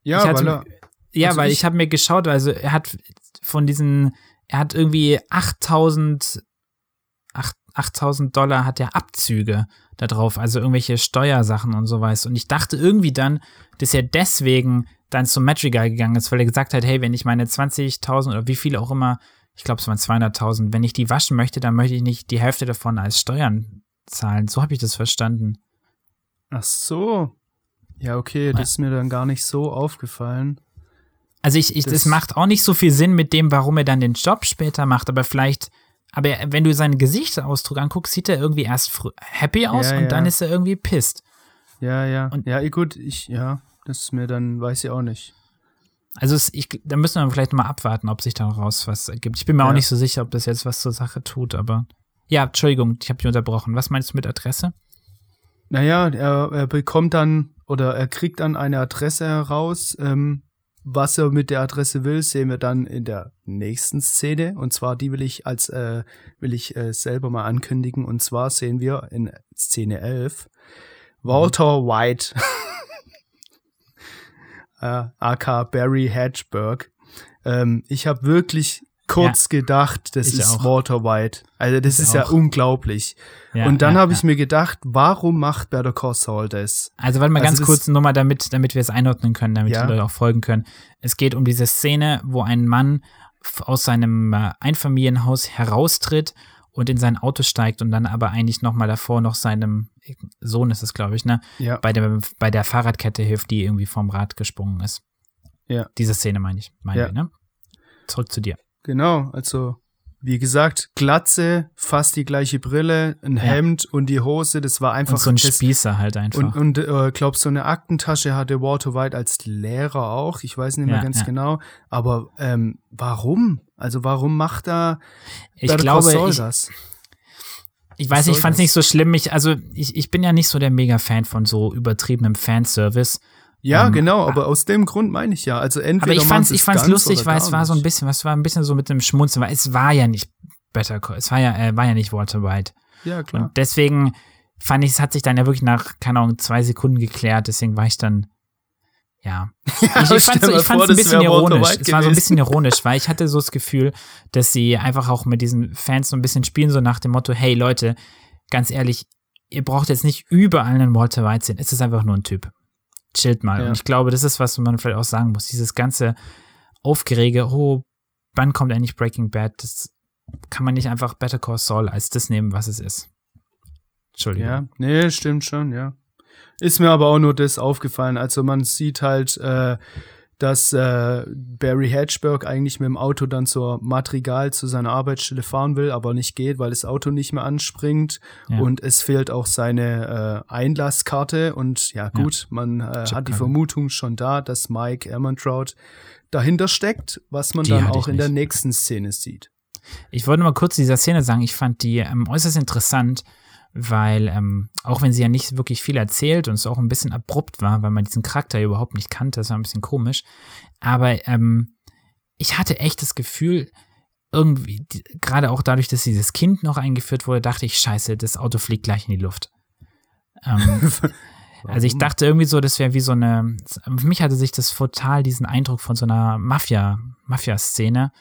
ja, hatte, weil er, ja, also weil ich, ich habe mir geschaut, also er hat von diesen, er hat irgendwie 8000 8000 Dollar hat er Abzüge da drauf, also irgendwelche Steuersachen und so was. Und ich dachte irgendwie dann, dass er deswegen dann zum Madrigal gegangen ist, weil er gesagt hat, hey, wenn ich meine 20.000 oder wie viel auch immer, ich glaube, es waren 200.000, wenn ich die waschen möchte, dann möchte ich nicht die Hälfte davon als Steuern zahlen. So habe ich das verstanden. Ach so. Ja, okay, das ist mir dann gar nicht so aufgefallen. Also ich, ich das, das macht auch nicht so viel Sinn mit dem, warum er dann den Job später macht, aber vielleicht aber wenn du seinen Gesichtsausdruck anguckst, sieht er irgendwie erst happy aus ja, und ja. dann ist er irgendwie pisst. Ja, ja. Und ja, gut, ich, ja, das ist mir dann, weiß ich auch nicht. Also es, ich, da müssen wir vielleicht mal abwarten, ob sich daraus was ergibt. Ich bin mir ja. auch nicht so sicher, ob das jetzt was zur Sache tut, aber ja, Entschuldigung, ich habe dich unterbrochen. Was meinst du mit Adresse? Naja, er, er bekommt dann oder er kriegt dann eine Adresse heraus, ähm, was er mit der Adresse will, sehen wir dann in der nächsten Szene. Und zwar die will ich als äh, will ich äh, selber mal ankündigen. Und zwar sehen wir in Szene 11 Walter mhm. White, äh, aka Barry Hatchberg. Ähm, ich habe wirklich kurz ja, gedacht, das ist auch. Walter White. Also das ich ist auch. ja unglaublich. Ja, und dann ja, habe ich mir gedacht, warum macht Better Call Saul das? Also warte mal also ganz kurz nur mal damit, damit wir es einordnen können, damit die Leute auch folgen können. Es geht um diese Szene, wo ein Mann aus seinem äh, Einfamilienhaus heraustritt und in sein Auto steigt und dann aber eigentlich noch mal davor noch seinem Sohn ist es, glaube ich, ne? Ja. Bei der, bei der Fahrradkette hilft, die irgendwie vom Rad gesprungen ist. Ja. Diese Szene meine ich, meine ja. ich, ne? Zurück zu dir. Genau, also wie gesagt, Glatze, fast die gleiche Brille, ein ja. Hemd und die Hose, das war einfach. Und so ein das, Spießer halt einfach. Und, und äh, glaub, so eine Aktentasche hatte Walter White als Lehrer auch, ich weiß nicht mehr ja, ganz ja. genau. Aber ähm, warum? Also warum macht er ich glaube, ich, das? Ich weiß, ich fand es nicht so schlimm. Ich, also ich, ich bin ja nicht so der Mega-Fan von so übertriebenem Fanservice. Ja, ähm, genau, aber aus dem Grund meine ich ja. Also entweder aber ich fand's, ich fand's lustig, weil es war so ein bisschen, was war ein bisschen so mit dem Schmunzeln, weil es war ja nicht Better Call, es war ja, äh, war ja nicht Walter White. Ja, klar. Und deswegen fand ich, es hat sich dann ja wirklich nach, keine Ahnung, zwei Sekunden geklärt, deswegen war ich dann, ja. ja ich, ich so, ich fand's ein bisschen ironisch. Es war so ein bisschen ironisch, weil ich hatte so das Gefühl, dass sie einfach auch mit diesen Fans so ein bisschen spielen, so nach dem Motto, hey Leute, ganz ehrlich, ihr braucht jetzt nicht überall einen Walter White sehen. Es ist einfach nur ein Typ chillt mal. Ja. Und ich glaube, das ist, was man vielleicht auch sagen muss. Dieses ganze Aufgerege, oh, wann kommt eigentlich Breaking Bad? Das kann man nicht einfach Better Call Saul als das nehmen, was es ist. Entschuldigung. Ja, nee, stimmt schon, ja. Ist mir aber auch nur das aufgefallen. Also man sieht halt, äh, dass äh, Barry Hatchberg eigentlich mit dem Auto dann zur Madrigal zu seiner Arbeitsstelle fahren will, aber nicht geht, weil das Auto nicht mehr anspringt ja. und es fehlt auch seine äh, Einlasskarte und ja gut, ja. man äh, hat die Vermutung schon da, dass Mike Ehrmantraut dahinter steckt, was man die dann auch in der nächsten Szene sieht. Ich wollte mal kurz dieser Szene sagen, ich fand die ähm, äußerst interessant, weil ähm, auch wenn sie ja nicht wirklich viel erzählt und es auch ein bisschen abrupt war, weil man diesen Charakter überhaupt nicht kannte, das war ein bisschen komisch, aber ähm, ich hatte echt das Gefühl, irgendwie, gerade auch dadurch, dass dieses Kind noch eingeführt wurde, dachte ich, scheiße, das Auto fliegt gleich in die Luft. Ähm, also ich dachte irgendwie so, das wäre wie so eine, für mich hatte sich das total diesen Eindruck von so einer Mafia, Mafia-Szene,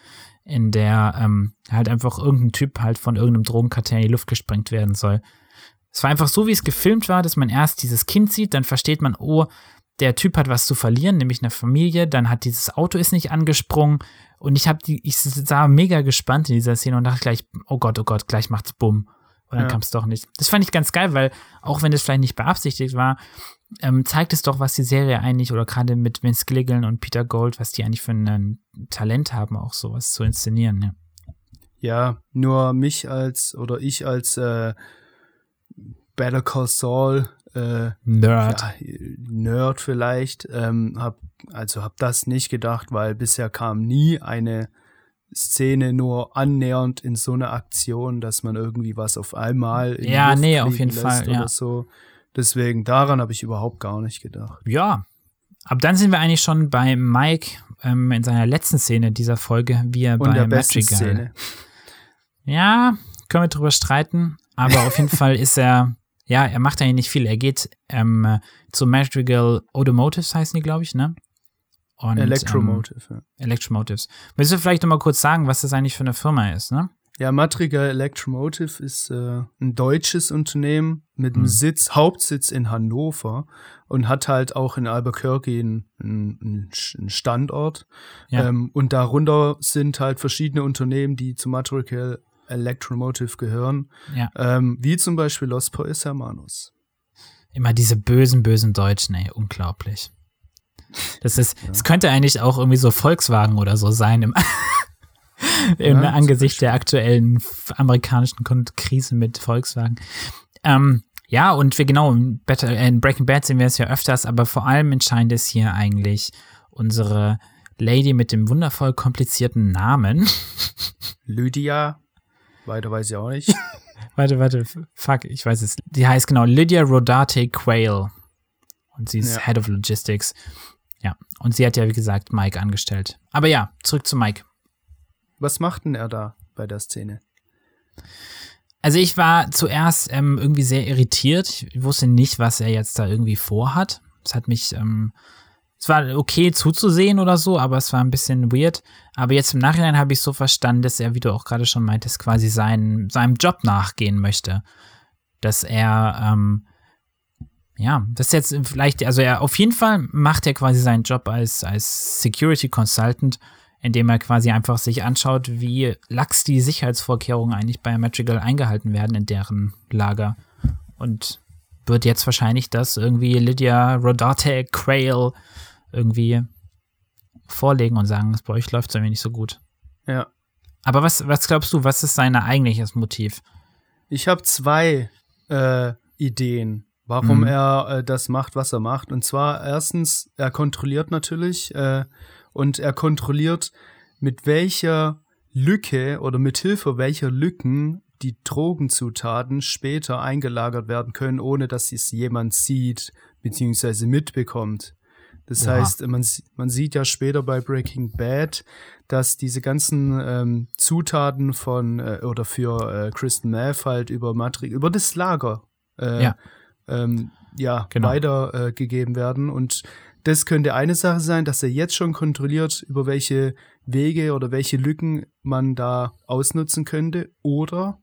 in der ähm, halt einfach irgendein Typ halt von irgendeinem Drogenkartell in die Luft gesprengt werden soll. Es war einfach so, wie es gefilmt war, dass man erst dieses Kind sieht, dann versteht man, oh, der Typ hat was zu verlieren, nämlich eine Familie, dann hat dieses Auto ist nicht angesprungen und ich habe die, ich sah mega gespannt in dieser Szene und dachte gleich, oh Gott, oh Gott, gleich macht's bumm. Und dann ja. kam es doch nicht. Das fand ich ganz geil, weil auch wenn das vielleicht nicht beabsichtigt war, ähm, zeigt es doch, was die Serie eigentlich, oder gerade mit Vince Gilligan und Peter Gold, was die eigentlich für ein Talent haben, auch sowas zu inszenieren. Ja, ja nur mich als, oder ich als äh, Better Call Saul äh, Nerd. Ja, Nerd vielleicht, ähm, hab, also hab das nicht gedacht, weil bisher kam nie eine Szene nur annähernd in so einer Aktion, dass man irgendwie was auf einmal in Ja, Luft nee, auf jeden Fall, ja. oder so. Deswegen, daran habe ich überhaupt gar nicht gedacht. Ja. Aber dann sind wir eigentlich schon bei Mike ähm, in seiner letzten Szene dieser Folge, wie er Und bei der Madrigal. Szene. Ja, können wir drüber streiten. Aber auf jeden Fall ist er, ja, er macht eigentlich nicht viel. Er geht ähm, zu Madrigal Automotives, heißen die, glaube ich, ne? Und, Electromotive, ja. Ähm, Electromotives. Willst du vielleicht nochmal kurz sagen, was das eigentlich für eine Firma ist, ne? Ja, Madrigal Electromotive ist äh, ein deutsches Unternehmen mit einem Hm. Sitz, Hauptsitz in Hannover und hat halt auch in Albuquerque einen, einen einen Standort. Ja. Ähm, und darunter sind halt verschiedene Unternehmen, die zu Madrigal Electromotive gehören, Ja. ähm, wie zum Beispiel Los Poes Hermanos. Immer diese bösen, bösen Deutschen, ey, unglaublich. Das ist, es könnte eigentlich auch irgendwie so Volkswagen oder so sein im, im Ja, Angesicht der aktuellen amerikanischen Krise mit Volkswagen. Ähm, ja, und wir genau, in, Better, in Breaking Bad sehen wir es ja öfters, aber vor allem entscheidend ist hier eigentlich unsere Lady mit dem wundervoll komplizierten Namen. Lydia, weiter weiß ich auch nicht. warte, warte, fuck, ich weiß es. Die heißt genau Lydia Rodate Quayle. Und sie ist Ja. Head of Logistics. Ja, und sie hat ja, wie gesagt, Mike angestellt. Aber ja, zurück zu Mike. Was macht denn er da bei der Szene? Also ich war zuerst ähm, irgendwie sehr irritiert. Ich wusste nicht, was er jetzt da irgendwie vorhat. Es hat mich, ähm, es war okay zuzusehen oder so, aber es war ein bisschen weird. Aber jetzt im Nachhinein habe ich so verstanden, dass er, wie du auch gerade schon meintest, quasi seinen, seinem Job nachgehen möchte. Dass er, ähm, ja, das jetzt vielleicht, also er auf jeden Fall macht er quasi seinen Job als, als Security Consultant, indem er quasi einfach sich anschaut, wie lax die Sicherheitsvorkehrungen eigentlich bei Madrigal eingehalten werden in deren Lager. Und wird jetzt wahrscheinlich das irgendwie Lydia Rodate Quayle irgendwie vorlegen und sagen, bei euch läuft es irgendwie nicht so gut. Ja. Aber was, was glaubst du, was ist sein eigentliches Motiv? Ich habe zwei äh, Ideen, warum Mhm. er äh, das macht, was er macht. Und zwar erstens, er kontrolliert natürlich äh, und er kontrolliert, mit welcher Lücke oder mit Hilfe welcher Lücken die Drogenzutaten später eingelagert werden können, ohne dass es jemand sieht bzw. mitbekommt. Das Oha. heißt, man, man sieht ja später bei Breaking Bad, dass diese ganzen ähm, Zutaten von äh, oder für äh, Kristen Meth halt über Matri über das Lager äh, Ja. Ähm, ja Genau. weitergegeben äh, gegeben werden und das könnte eine Sache sein, dass er jetzt schon kontrolliert, über welche Wege oder welche Lücken man da ausnutzen könnte. Oder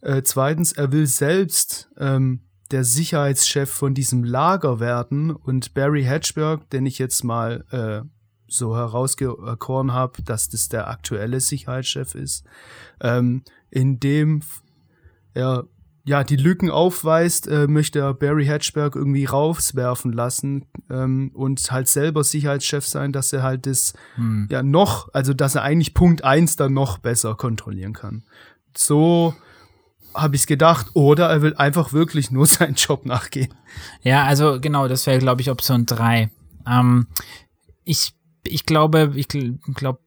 äh, zweitens, er will selbst ähm, der Sicherheitschef von diesem Lager werden und Barry Hatchberg, den ich jetzt mal äh, so herausgekoren habe, dass das der aktuelle Sicherheitschef ist, ähm, in dem er ja die Lücken aufweist, äh, möchte er Barry Hatchberg irgendwie rauswerfen lassen ähm, und halt selber Sicherheitschef sein, dass er halt das Hm. ja noch, also dass er eigentlich Punkt eins dann noch besser kontrollieren kann. So habe ich es gedacht. Oder er will einfach wirklich nur seinen Job nachgehen. Ja, also genau, das wäre, glaube ich, Option 3. Ähm, ich, ich glaube, ich glaube,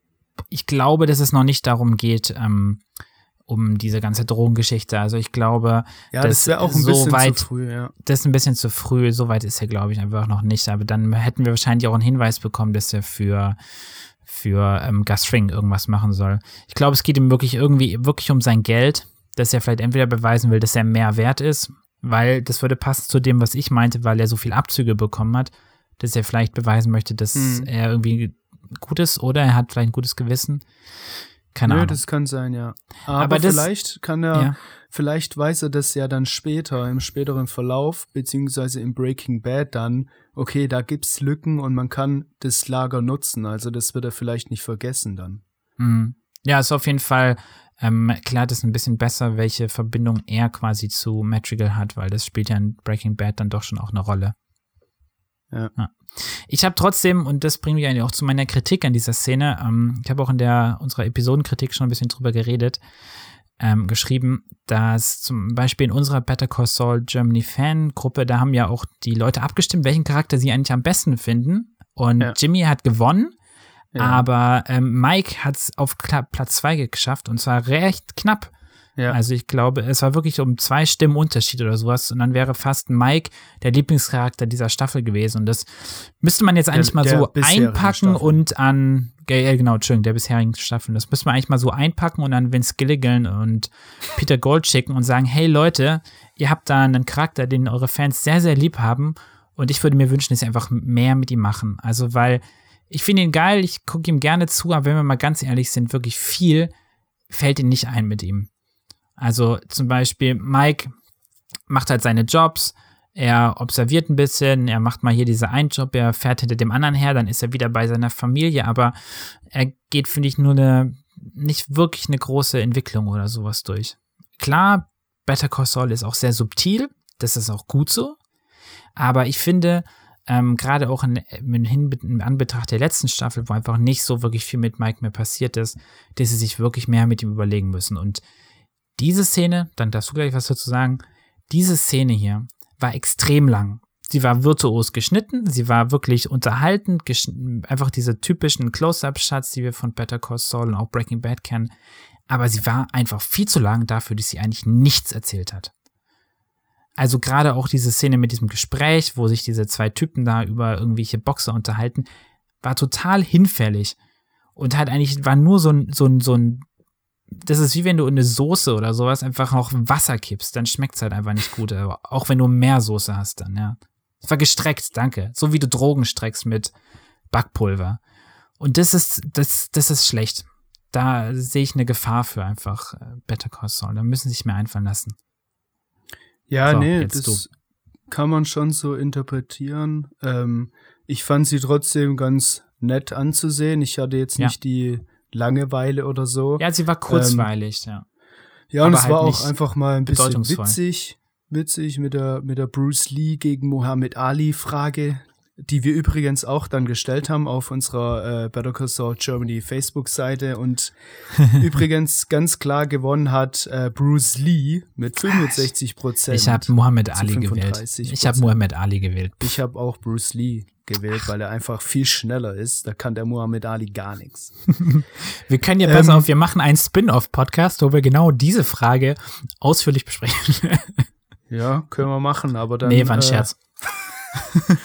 ich glaube, dass es noch nicht darum geht, ähm, um diese ganze Drogengeschichte. Also ich glaube, Ja, Das wäre auch ein so bisschen weit- zu früh, ja. das ist ein bisschen zu früh. So weit ist er, glaube ich, einfach noch nicht. Aber dann hätten wir wahrscheinlich auch einen Hinweis bekommen, dass er für für ähm, Gus Fring irgendwas machen soll. Ich glaube, es geht ihm wirklich irgendwie wirklich um sein Geld, dass er vielleicht entweder beweisen will, dass er mehr wert ist, weil das würde passen zu dem, was ich meinte, weil er so viel Abzüge bekommen hat, dass er vielleicht beweisen möchte, dass Hm. er irgendwie gut ist oder er hat vielleicht ein gutes Gewissen. Keine Nö, Ahnung. das kann sein, ja. Aber, Aber das- vielleicht kann er, ja. vielleicht weiß er das ja dann später, im späteren Verlauf, beziehungsweise im Breaking Bad dann, okay, da gibt's Lücken und man kann das Lager nutzen. Also das wird er vielleicht nicht vergessen dann. Mhm. Ja, ist auf jeden Fall ähm, erklärt es ein bisschen besser, welche Verbindung er quasi zu Madrigal hat, weil das spielt ja in Breaking Bad dann doch schon auch eine Rolle. Ja. Ich habe trotzdem, und das bringt mich eigentlich auch zu meiner Kritik an dieser Szene, ähm, ich habe auch in der unserer Episodenkritik schon ein bisschen drüber geredet, ähm, geschrieben, dass zum Beispiel in unserer Better Call Saul Germany Fan-Gruppe, da haben ja auch die Leute abgestimmt, welchen Charakter sie eigentlich am besten finden. Und Ja. Jimmy hat gewonnen, Ja. Aber ähm, Mike hat es auf Platz 2 geschafft und zwar recht knapp. Ja. Also ich glaube, es war wirklich um zwei Stimmen Unterschied oder sowas und dann wäre fast Mike der Lieblingscharakter dieser Staffel gewesen und das müsste man jetzt eigentlich der, mal so einpacken Staffel. und an ja, genau, Entschuldigung, der bisherigen Staffel. Das müsste man eigentlich mal so einpacken und an Vince Gilligan und Peter Gold schicken und sagen, hey Leute, ihr habt da einen Charakter, den eure Fans sehr, sehr lieb haben und ich würde mir wünschen, dass sie einfach mehr mit ihm machen. Also, weil ich finde ihn geil, ich gucke ihm gerne zu, aber wenn wir mal ganz ehrlich sind, wirklich viel fällt ihm nicht ein mit ihm. Also zum Beispiel Mike macht halt seine Jobs, er observiert ein bisschen, er macht mal hier diese einen Job, er fährt hinter dem anderen her, dann ist er wieder bei seiner Familie, aber er geht, finde ich, nur eine, nicht wirklich eine große Entwicklung oder sowas durch. Klar, Better Call Saul ist auch sehr subtil, das ist auch gut so, aber ich finde, ähm, gerade auch in, in, in, Anbetracht der letzten Staffel, wo einfach nicht so wirklich viel mit Mike mehr passiert ist, dass sie sich wirklich mehr mit ihm überlegen müssen. Und diese Szene, dann darfst du gleich was dazu sagen, diese Szene hier war extrem lang. Sie war virtuos geschnitten, sie war wirklich unterhaltend, einfach diese typischen Close-Up-Shots, die wir von Better Call Saul und auch Breaking Bad kennen. Aber sie war einfach viel zu lang dafür, dass sie eigentlich nichts erzählt hat. Also gerade auch diese Szene mit diesem Gespräch, wo sich diese zwei Typen da über irgendwelche Boxer unterhalten, war total hinfällig. Und halt eigentlich war nur so ein, so ein, so ein, das ist wie wenn du in eine Soße oder sowas einfach noch Wasser kippst, dann schmeckt es halt einfach nicht gut. Auch wenn du mehr Soße hast dann, ja. Es war gestreckt, danke. So wie du Drogen streckst mit Backpulver. Und das ist, das, das ist schlecht. Da sehe ich eine Gefahr für einfach äh, Better Call Saul. Da müssen sie sich mehr einfallen lassen. Ja, so, nee, das du. kann man schon so interpretieren. Ähm, ich fand sie trotzdem ganz nett anzusehen. Ich hatte jetzt nicht die Langeweile oder so. Ja, sie war kurzweilig, ähm, ja. Ja, und Aber es halt war auch einfach mal ein bisschen witzig, witzig mit der, mit der Bruce Lee gegen Muhammad Ali Frage, die wir übrigens auch dann gestellt haben auf unserer äh, Better Call Saul Germany Facebook-Seite und übrigens ganz klar gewonnen hat äh, Bruce Lee mit 65 Prozent. Ich habe Muhammad Ali gewählt. Ich habe Muhammad Ali gewählt. Ich habe auch Bruce Lee gewählt, weil er einfach viel schneller ist. Da kann der Muhammad Ali gar nichts. wir können ja, pass ähm, auf, wir machen einen Spin-off-Podcast, wo wir genau diese Frage ausführlich besprechen. ja, können wir machen, aber dann. Nee, war ein äh, Scherz.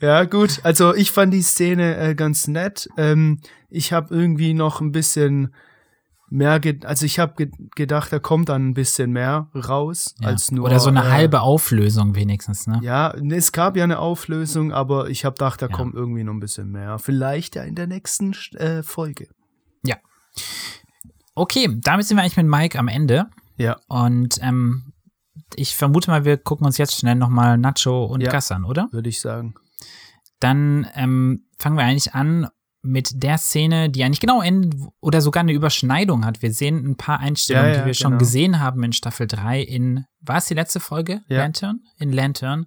ja, gut. Also ich fand die Szene äh, ganz nett. Ähm, ich habe irgendwie noch ein bisschen mehr, also ich habe ge gedacht, da kommt dann ein bisschen mehr raus ja. als nur. Oder so eine äh, halbe Auflösung wenigstens, ne? Ja, es gab ja eine Auflösung, aber ich habe gedacht, da ja. kommt irgendwie noch ein bisschen mehr. Vielleicht ja in der nächsten äh, Folge. Ja. Okay, damit sind wir eigentlich mit Mike am Ende. Ja. Und ähm, ich vermute mal, wir gucken uns jetzt schnell nochmal Nacho und ja, Gas an, oder? Würde ich sagen. Dann ähm, fangen wir eigentlich an mit der Szene, die eigentlich genau endet oder sogar eine Überschneidung hat. Wir sehen ein paar Einstellungen, ja, ja, die wir genau. schon gesehen haben in Staffel 3 in, war es die letzte Folge? Ja. Lantern? In Lantern.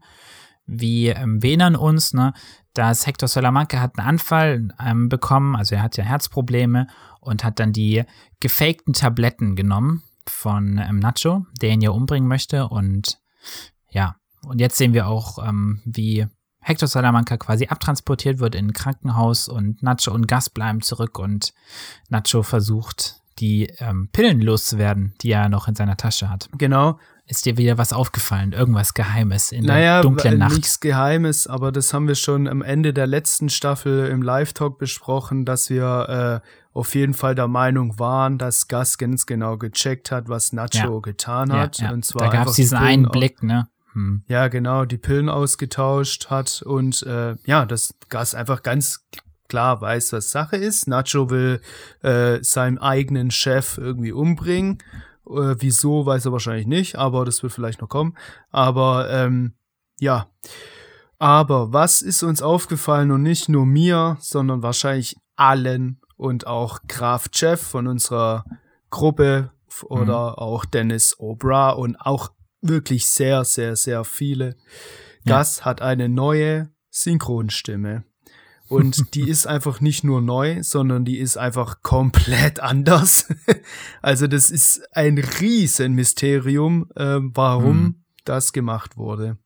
Wie, ähm, wir erinnern uns, ne, dass Hector Salamanca hat einen Anfall ähm, bekommen, also er hat ja Herzprobleme und hat dann die gefakten Tabletten genommen von ähm, Nacho, der ihn ja umbringen möchte. Und ja, und jetzt sehen wir auch, ähm, wie Hector Salamanca quasi abtransportiert wird in ein Krankenhaus und Nacho und Gas bleiben zurück und Nacho versucht, die ähm, Pillen loszuwerden, die er noch in seiner Tasche hat. Genau. Ist dir wieder was aufgefallen? Irgendwas Geheimes in naja, der dunklen Nacht? Nichts Geheimes, aber das haben wir schon am Ende der letzten Staffel im Live-Talk besprochen, dass wir äh, auf jeden Fall der Meinung waren, dass Gus ganz genau gecheckt hat, was Nacho ja. getan hat. Ja, ja. Und zwar da gab es diesen einen Blick, ne? Hm. Ja, genau, die Pillen ausgetauscht hat und äh, ja, dass Gus einfach ganz klar weiß, was Sache ist. Nacho will äh, seinen eigenen Chef irgendwie umbringen. Äh, wieso, weiß er wahrscheinlich nicht, aber das wird vielleicht noch kommen. Aber ähm, ja. Aber was ist uns aufgefallen und nicht nur mir, sondern wahrscheinlich allen und auch Graf Jeff von unserer Gruppe oder mhm. auch Dennis Obra und auch wirklich sehr, sehr, sehr viele. Ja. Das hat eine neue Synchronstimme. Und die ist einfach nicht nur neu, sondern die ist einfach komplett anders. also das ist ein riesen Mysterium, äh, warum mhm. das gemacht wurde.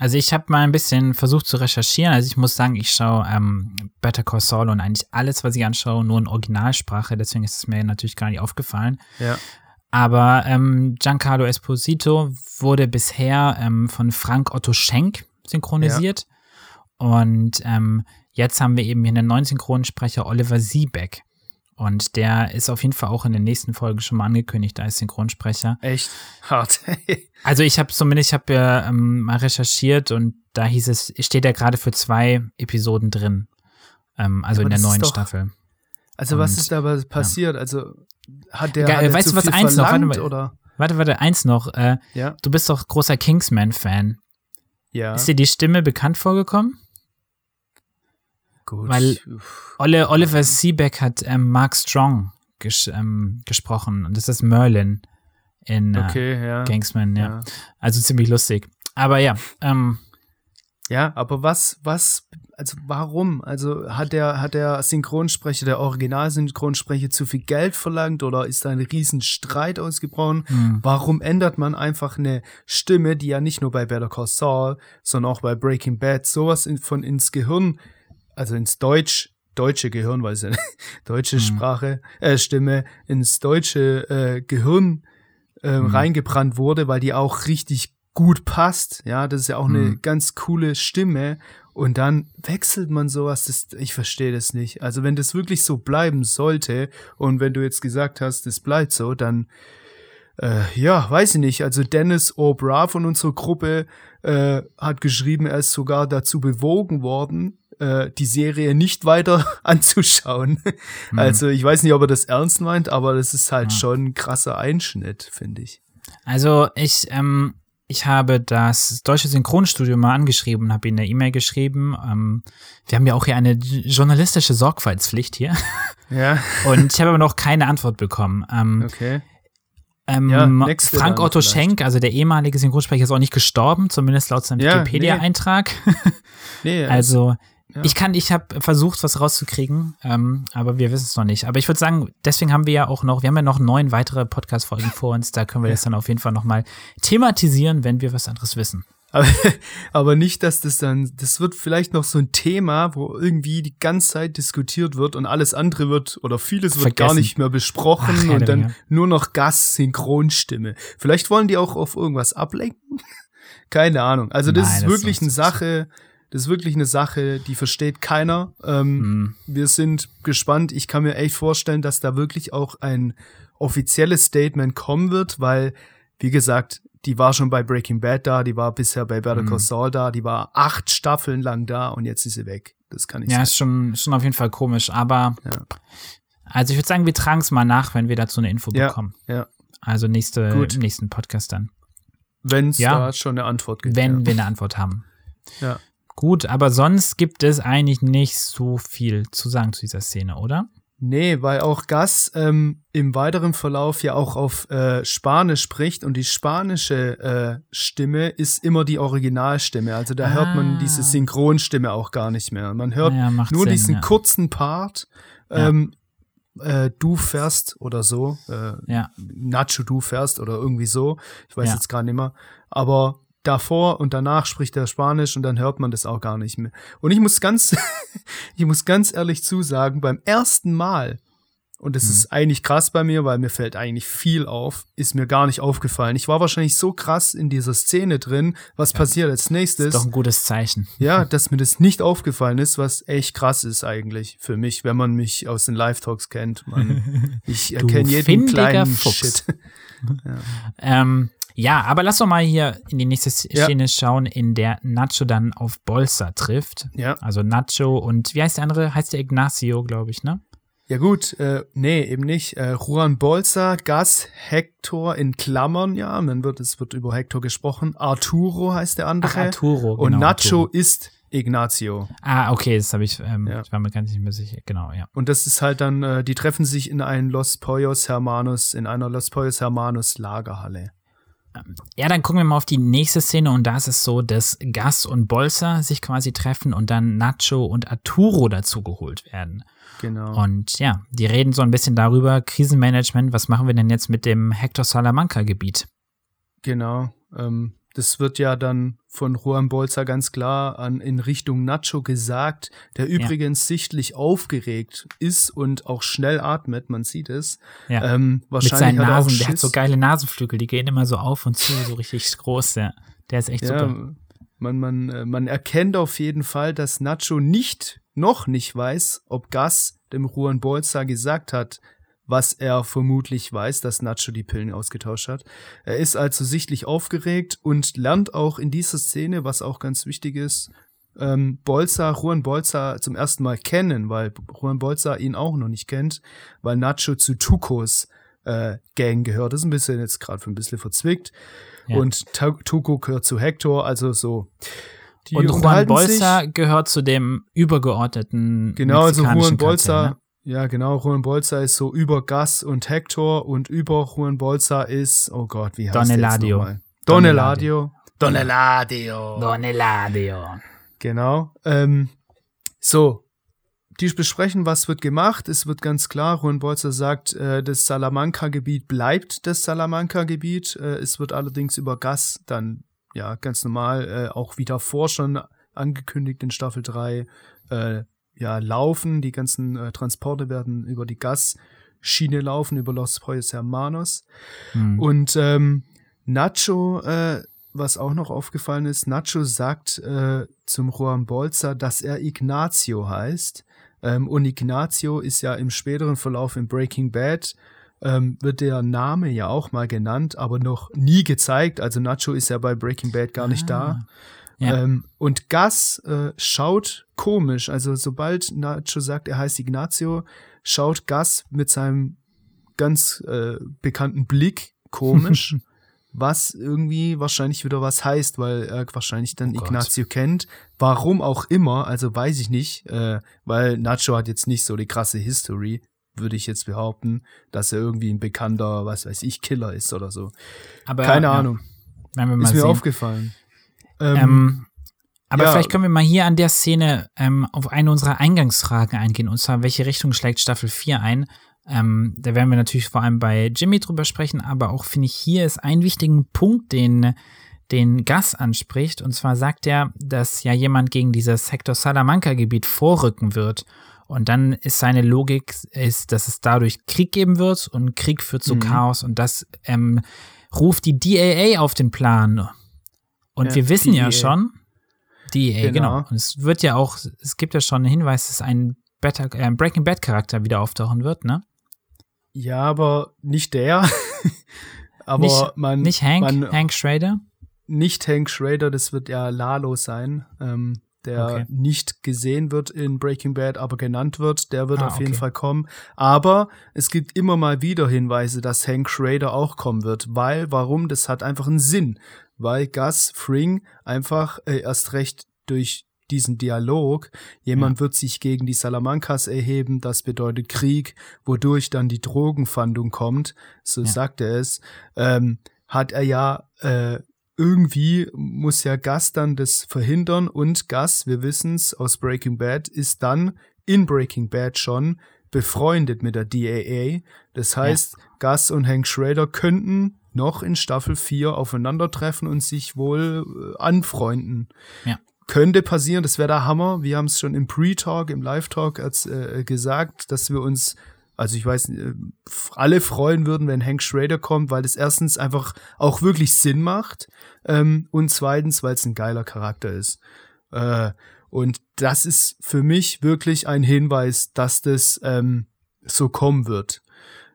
Also ich habe mal ein bisschen versucht zu recherchieren. Also ich muss sagen, ich schaue ähm, Better Call Saul und eigentlich alles, was ich anschaue, nur in Originalsprache. Deswegen ist es mir natürlich gar nicht aufgefallen. Ja. Aber ähm, Giancarlo Esposito wurde bisher ähm, von Frank Otto Schenk synchronisiert. Und ähm, jetzt haben wir eben hier einen neuen Synchronsprecher, Oliver Siebeck. Und der ist auf jeden Fall auch in den nächsten Folgen schon mal angekündigt als Synchronsprecher. Echt hart. Also ich habe zumindest, ich habe ja ähm, mal recherchiert und da hieß es, steht er gerade für zwei Episoden drin. Ähm, also Aber in der neuen doch- Staffel. Also was Und, ist da passiert? Also hat der, Ge- hat der weißt du, was eins noch? Warte verlangt, oder? Warte, warte, eins noch. Äh, Ja, du bist doch großer Kingsman-Fan. ja. Ist dir die Stimme bekannt vorgekommen? Gut. weil-. Ole, Oliver Siebeck hat ähm, Mark Strong ges ähm, gesprochen und das ist Merlin in äh, okay, ja. Kingsman, ja. ja. Also ziemlich lustig. Aber ja, ähm, Ja, aber was, was, also warum? Also hat der, hat der Synchronsprecher, der Originalsynchronsprecher zu viel Geld verlangt oder ist da ein riesen Streit ausgebrochen? hm, Warum ändert man einfach eine Stimme, die ja nicht nur bei Better Call Saul, sondern auch bei Breaking Bad sowas in, von ins Gehirn, also ins Deutsch, deutsche Gehirn, weil es ja eine deutsche Mhm. Sprache, äh, Stimme, ins deutsche äh, Gehirn äh, Mhm. reingebrannt wurde, weil die auch richtig gut passt. Ja, das ist ja auch eine Mhm. ganz coole Stimme. Und dann wechselt man sowas, das, ich verstehe das nicht. Also wenn das wirklich so bleiben sollte und wenn du jetzt gesagt hast, das bleibt so, dann äh, ja, weiß ich nicht. Also Dennis O'Bra von unserer Gruppe äh, hat geschrieben, er ist sogar dazu bewogen worden, äh, die Serie nicht weiter anzuschauen. Also ich weiß nicht, ob er das ernst meint, aber das ist halt Ja. schon ein krasser Einschnitt, finde ich. also ich, ähm, ich habe das deutsche Synchronstudio mal angeschrieben und habe ihnen eine E-Mail geschrieben. Ähm, wir haben ja auch hier eine journalistische Sorgfaltspflicht hier. Ja, Und ich habe aber noch keine Antwort bekommen. Ähm, okay. ähm, Ja, Frank Otto. Schenk, also der ehemalige Synchronsprecher, ist auch nicht gestorben, zumindest laut seinem Ja, Wikipedia-Eintrag. Nee, Also Ja. ich kann, ich habe versucht, was rauszukriegen, ähm, aber wir wissen es noch nicht. Aber ich würde sagen, deswegen haben wir ja auch noch, wir haben ja noch neun weitere Podcast-Folgen vor uns. Da können wir das dann auf jeden Fall noch mal thematisieren, wenn wir was anderes wissen. Aber, aber nicht, dass das dann, das wird vielleicht noch so ein Thema, wo irgendwie die ganze Zeit diskutiert wird und alles andere wird oder vieles wird gar Vergessen. nicht mehr besprochen Ach, und dann Ringe. nur noch Gast-Synchronstimme. Vielleicht wollen die auch auf irgendwas ablenken? Keine Ahnung. Also das Nein, ist das wirklich ist eine. Sache, das ist wirklich eine Sache, die versteht keiner. Ähm, Hm. wir sind gespannt. Ich kann mir echt vorstellen, dass da wirklich auch ein offizielles Statement kommen wird, weil, wie gesagt, die war schon bei Breaking Bad da, die war bisher bei Better Call Mhm. Saul da, die war acht Staffeln lang da und jetzt ist sie weg. Das kann ich Ja, sagen. ist schon, ist schon auf jeden Fall komisch, aber Ja. also ich würde sagen, wir tragen es mal nach, wenn wir dazu eine Info Ja, bekommen. ja. Also nächste, Gut. im nächsten Podcast dann. Wenn es Ja. da schon eine Antwort gibt. wenn ja. wir eine Antwort haben. Ja. Gut, aber sonst gibt es eigentlich nicht so viel zu sagen zu dieser Szene, oder? Nee, weil auch Gas ähm, im weiteren Verlauf ja auch auf äh, Spanisch spricht und die spanische äh, Stimme ist immer die Originalstimme. Also da hört man Ah. diese Synchronstimme auch gar nicht mehr. Man hört Ja, nur Sinn, diesen ja. kurzen Part. Ja. Ähm, äh, du fährst oder so. Äh, Ja. Nacho, du fährst oder irgendwie so. Ich weiß Ja. jetzt gar nicht mehr. Aber davor und danach spricht er Spanisch und dann hört man das auch gar nicht mehr. Und ich muss ganz, ich muss ganz ehrlich zusagen, beim ersten Mal, und das Mhm. ist eigentlich krass bei mir, weil mir fällt eigentlich viel auf, ist mir gar nicht aufgefallen. Ich war wahrscheinlich so krass in dieser Szene drin, was passiert als Das nächstes. ist doch ein gutes Zeichen. Ja, dass mir das nicht aufgefallen ist, was echt krass ist eigentlich für mich, wenn man mich aus den Live-Talks kennt. Man, ich erkenne jeden kleinen Fuchs. Shit. Ähm, ja, aber lass doch mal hier in die nächste Ja. Szene schauen, in der Nacho dann auf Bolsa trifft. Ja, Also Nacho und wie heißt der andere? Heißt der Ignacio, glaube ich, ne? ja gut, äh, nee, eben nicht. Äh, Juan Bolsa, Gas, Hector in Klammern, ja, man wird, es wird über Hector gesprochen. Arturo heißt der andere. Ach, Arturo. und genau, Nacho Arturo. ist Ignacio. Ah, okay, das habe ich, ähm, Ja. ich war mir gar nicht mehr sicher. Genau, ja. Und das ist halt dann, äh, die treffen sich in ein Los Pollos Hermanos, in einer Los Pollos Hermanos Lagerhalle. Ja, dann gucken wir mal auf die nächste Szene und da ist es so, dass Gas und Bolsa sich quasi treffen und dann Nacho und Arturo dazu geholt werden. Genau. Und ja, die reden so ein bisschen darüber, Krisenmanagement, was machen wir denn jetzt mit dem Hector Salamanca-Gebiet? Genau. Ähm, das wird ja dann von Juan Bolzer ganz klar an, in Richtung Nacho gesagt, der übrigens ja. sichtlich aufgeregt ist und auch schnell atmet, man sieht es. Ja. Ähm, wahrscheinlich Mit seinen Nasen, der hat so geile Nasenflügel, die gehen immer so auf und zu, so richtig groß, ja. Der ist echt ja, super. Man, man, äh, man erkennt auf jeden Fall, dass Nacho nicht, noch nicht weiß, ob Gas dem Juan Bolzer gesagt hat, was er vermutlich weiß, dass Nacho die Pillen ausgetauscht hat. Er ist also sichtlich aufgeregt und lernt auch in dieser Szene, was auch ganz wichtig ist, ähm, Bolza, Juan Bolza zum ersten Mal kennen, weil Juan Bolza ihn auch noch nicht kennt, weil Nacho zu Tukos äh, Gang gehört. Das ist ein bisschen jetzt gerade für ein bisschen verzwickt. Ja. Und Tuko gehört zu Hector, also so. Die und Juan Bolza gehört zu dem übergeordneten. Genau, also Juan Bolza. Ja, genau. Juan Bolza ist so über Gas und Hector und über Juan Bolza ist, oh Gott, wie heißt Don Eladio. Don Eladio. Don Eladio. Don Eladio. Genau. Ähm, so, die besprechen, was wird gemacht. Es wird ganz klar, Juan Bolzer sagt, äh, das Salamanca-Gebiet bleibt das Salamanca-Gebiet. Äh, es wird allerdings über Gas dann, ja, ganz normal, äh, auch wie davor schon angekündigt in Staffel 3, äh, ja, laufen. Die ganzen äh, Transporte werden über die Gasschiene laufen, über Los Poyos Hermanos. Mhm. Und ähm, Nacho, äh, was auch noch aufgefallen ist, Nacho sagt äh, zum Juan Bolza, dass er Ignacio heißt. Ähm, und Ignacio ist ja im späteren Verlauf in Breaking Bad ähm, wird der Name ja auch mal genannt, aber noch nie gezeigt. Also Nacho ist ja bei Breaking Bad gar nicht ah. da. Ja. Ähm, und Gas äh, schaut komisch. Also sobald Nacho sagt, er heißt Ignacio, schaut Gas mit seinem ganz äh, bekannten Blick komisch, was irgendwie wahrscheinlich wieder was heißt, weil er wahrscheinlich dann oh Ignacio kennt. Warum auch immer, also weiß ich nicht, äh, weil Nacho hat jetzt nicht so die krasse History, würde ich jetzt behaupten, dass er irgendwie ein bekannter, was weiß ich, Killer ist oder so. Aber, Keine ja, Ahnung. Ist mir sehen. aufgefallen. Ähm, ähm, aber ja. vielleicht können wir mal hier an der Szene ähm, auf eine unserer Eingangsfragen eingehen, und zwar, welche Richtung schlägt Staffel 4 ein? Ähm, da werden wir natürlich vor allem bei Jimmy drüber sprechen, aber auch finde ich, hier ist ein wichtiger Punkt, den, den Gas anspricht. Und zwar sagt er, dass ja jemand gegen dieses Hector Salamanca-Gebiet vorrücken wird. Und dann ist seine Logik, ist, dass es dadurch Krieg geben wird und Krieg führt zu mhm. Chaos und das ähm, ruft die DAA auf den Plan. Und ja, wir wissen ja schon, DEA, genau. genau. Und es wird ja auch, es gibt ja schon einen Hinweis, dass ein Better, äh, Breaking Bad Charakter wieder auftauchen wird, ne? Ja, aber nicht der. aber nicht, man. Nicht Hank, man, Hank Schrader? Nicht Hank Schrader, das wird ja Lalo sein, ähm, der okay. nicht gesehen wird in Breaking Bad, aber genannt wird. Der wird ah, auf okay. jeden Fall kommen. Aber es gibt immer mal wieder Hinweise, dass Hank Schrader auch kommen wird, weil, warum? Das hat einfach einen Sinn weil Gus Fring einfach äh, erst recht durch diesen Dialog, jemand ja. wird sich gegen die Salamancas erheben, das bedeutet Krieg, wodurch dann die Drogenfandung kommt, so ja. sagt er es, ähm, hat er ja äh, irgendwie muss ja Gus dann das verhindern und Gus, wir wissen's aus Breaking Bad, ist dann in Breaking Bad schon befreundet mit der DAA. Das heißt, ja. Gus und Hank Schrader könnten noch in Staffel 4 aufeinandertreffen und sich wohl äh, anfreunden. Ja. Könnte passieren, das wäre der Hammer. Wir haben es schon im Pre-Talk, im Live-Talk äh, gesagt, dass wir uns, also ich weiß, äh, alle freuen würden, wenn Hank Schrader kommt, weil das erstens einfach auch wirklich Sinn macht ähm, und zweitens, weil es ein geiler Charakter ist. Äh, und das ist für mich wirklich ein Hinweis, dass das ähm, so kommen wird.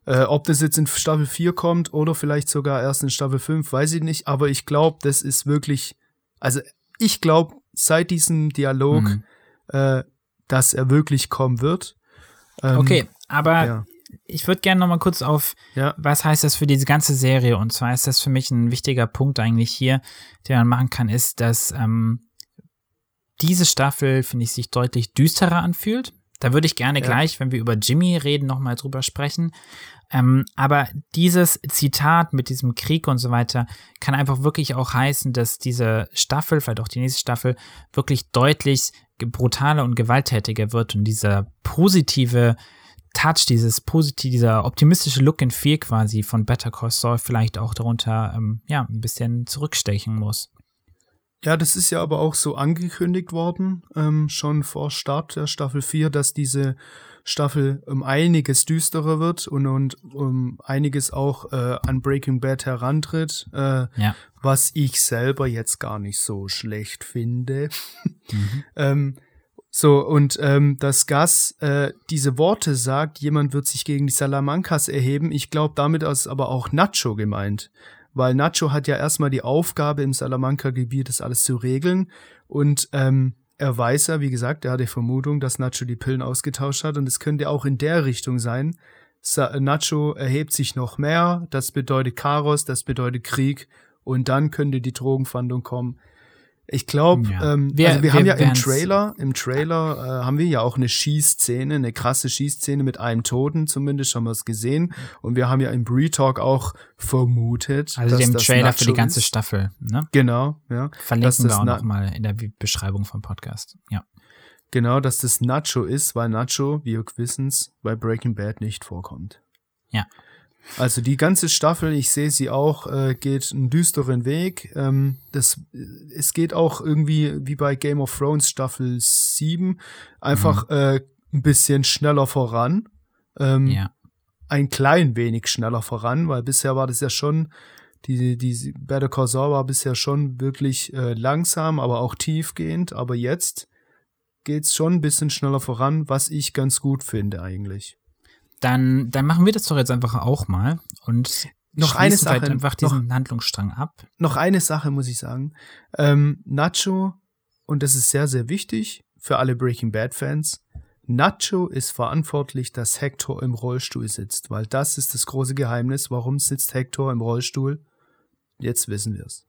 Äh, ob das jetzt in Staffel 4 kommt oder vielleicht sogar erst in Staffel 5, weiß ich nicht. Aber ich glaube, das ist wirklich, also ich glaube, seit diesem Dialog, mhm. äh, dass er wirklich kommen wird. Ähm, okay, aber ja. ich würde gerne noch mal kurz auf, ja. was heißt das für diese ganze Serie? Und zwar ist das für mich ein wichtiger Punkt eigentlich hier, den man machen kann, ist, dass ähm, diese Staffel, finde ich, sich deutlich düsterer anfühlt. Da würde ich gerne ja. gleich, wenn wir über Jimmy reden, nochmal drüber sprechen. Ähm, aber dieses Zitat mit diesem Krieg und so weiter kann einfach wirklich auch heißen, dass diese Staffel, vielleicht auch die nächste Staffel, wirklich deutlich brutaler und gewalttätiger wird und dieser positive Touch, dieses positive, dieser optimistische Look and Feel quasi von Better Call Saul vielleicht auch darunter, ähm, ja, ein bisschen zurückstechen muss. Ja, das ist ja aber auch so angekündigt worden, ähm, schon vor Start der Staffel 4, dass diese Staffel um einiges düsterer wird und, und um einiges auch äh, an Breaking Bad herantritt, äh, ja. was ich selber jetzt gar nicht so schlecht finde. Mhm. ähm, so, und ähm, dass Gas äh, diese Worte sagt, jemand wird sich gegen die Salamancas erheben, ich glaube, damit ist aber auch Nacho gemeint. Weil Nacho hat ja erstmal die Aufgabe, im Salamanca-Gebiet das alles zu regeln. Und ähm, er weiß ja, wie gesagt, er hat die Vermutung, dass Nacho die Pillen ausgetauscht hat. Und es könnte auch in der Richtung sein. Sa Nacho erhebt sich noch mehr. Das bedeutet Chaos, das bedeutet Krieg. Und dann könnte die Drogenfahndung kommen. Ich glaube, ja. ähm, wir, also wir, wir haben ja im Trailer, im Trailer äh, haben wir ja auch eine Schießszene, eine krasse Schießszene mit einem Toten, zumindest haben wir es gesehen. Und wir haben ja im Bre-Talk auch vermutet. Also dem Trailer Nacho für die ganze. Staffel, ne? Genau, ja. Verlinken wir auch nochmal in der Beschreibung vom Podcast, ja. Genau, dass das Nacho ist, weil Nacho, wie wir wissen's, bei Breaking Bad nicht vorkommt. Ja. Also die ganze Staffel, ich sehe sie auch, äh, geht einen düsteren Weg. Ähm, das, es geht auch irgendwie wie bei Game of Thrones Staffel 7 einfach mhm. äh, ein bisschen schneller voran. Ähm, ja. Ein klein wenig schneller voran, weil bisher war das ja schon, die, die Better Call Saul war bisher schon wirklich äh, langsam, aber auch tiefgehend. Aber jetzt geht's schon ein bisschen schneller voran, was ich ganz gut finde eigentlich. Dann, dann machen wir das doch jetzt einfach auch mal und noch eine Sache, halt einfach diesen noch, Handlungsstrang ab. Noch eine Sache muss ich sagen. Ähm, Nacho, und das ist sehr, sehr wichtig für alle Breaking Bad Fans, Nacho ist verantwortlich, dass Hector im Rollstuhl sitzt, weil das ist das große Geheimnis. Warum sitzt Hector im Rollstuhl? Jetzt wissen wir es.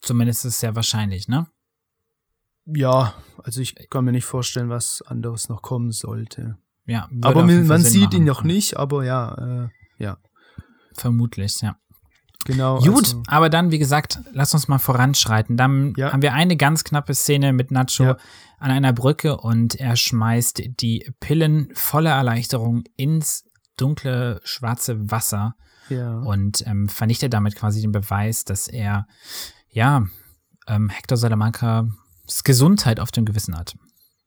Zumindest ist es sehr wahrscheinlich, ne? Ja, also ich kann mir nicht vorstellen, was anderes noch kommen sollte. Ja, aber man, man sieht machen. ihn noch nicht, aber ja, äh, ja. Vermutlich, ja. Genau. Gut, also, aber dann, wie gesagt, lass uns mal voranschreiten. Dann ja. haben wir eine ganz knappe Szene mit Nacho ja. an einer Brücke und er schmeißt die Pillen voller Erleichterung ins dunkle, schwarze Wasser ja. und ähm, vernichtet damit quasi den Beweis, dass er, ja, ähm, Hector Salamanca's Gesundheit auf dem Gewissen hat.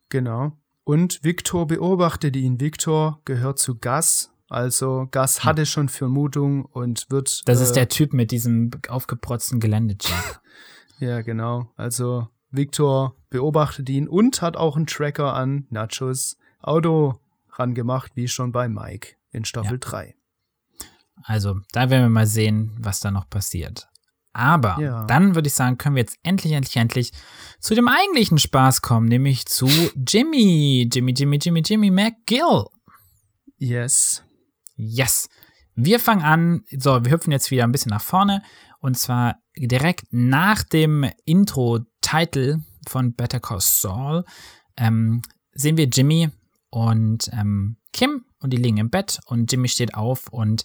Genau. Und Victor beobachtet ihn. Victor gehört zu Gas. Also Gas hatte schon Vermutung und wird. Das äh, ist der Typ mit diesem aufgeprotzten Geländejeep. ja, genau. Also Victor beobachtet ihn und hat auch einen Tracker an Nachos Auto rangemacht, wie schon bei Mike in Staffel ja. 3. Also, da werden wir mal sehen, was da noch passiert. Aber ja. dann würde ich sagen, können wir jetzt endlich, endlich, endlich zu dem eigentlichen Spaß kommen, nämlich zu Jimmy. Jimmy, Jimmy, Jimmy, Jimmy McGill. Yes. Yes. Wir fangen an, so, wir hüpfen jetzt wieder ein bisschen nach vorne und zwar direkt nach dem Intro-Title von Better Call Saul ähm, sehen wir Jimmy und ähm, Kim und die liegen im Bett und Jimmy steht auf und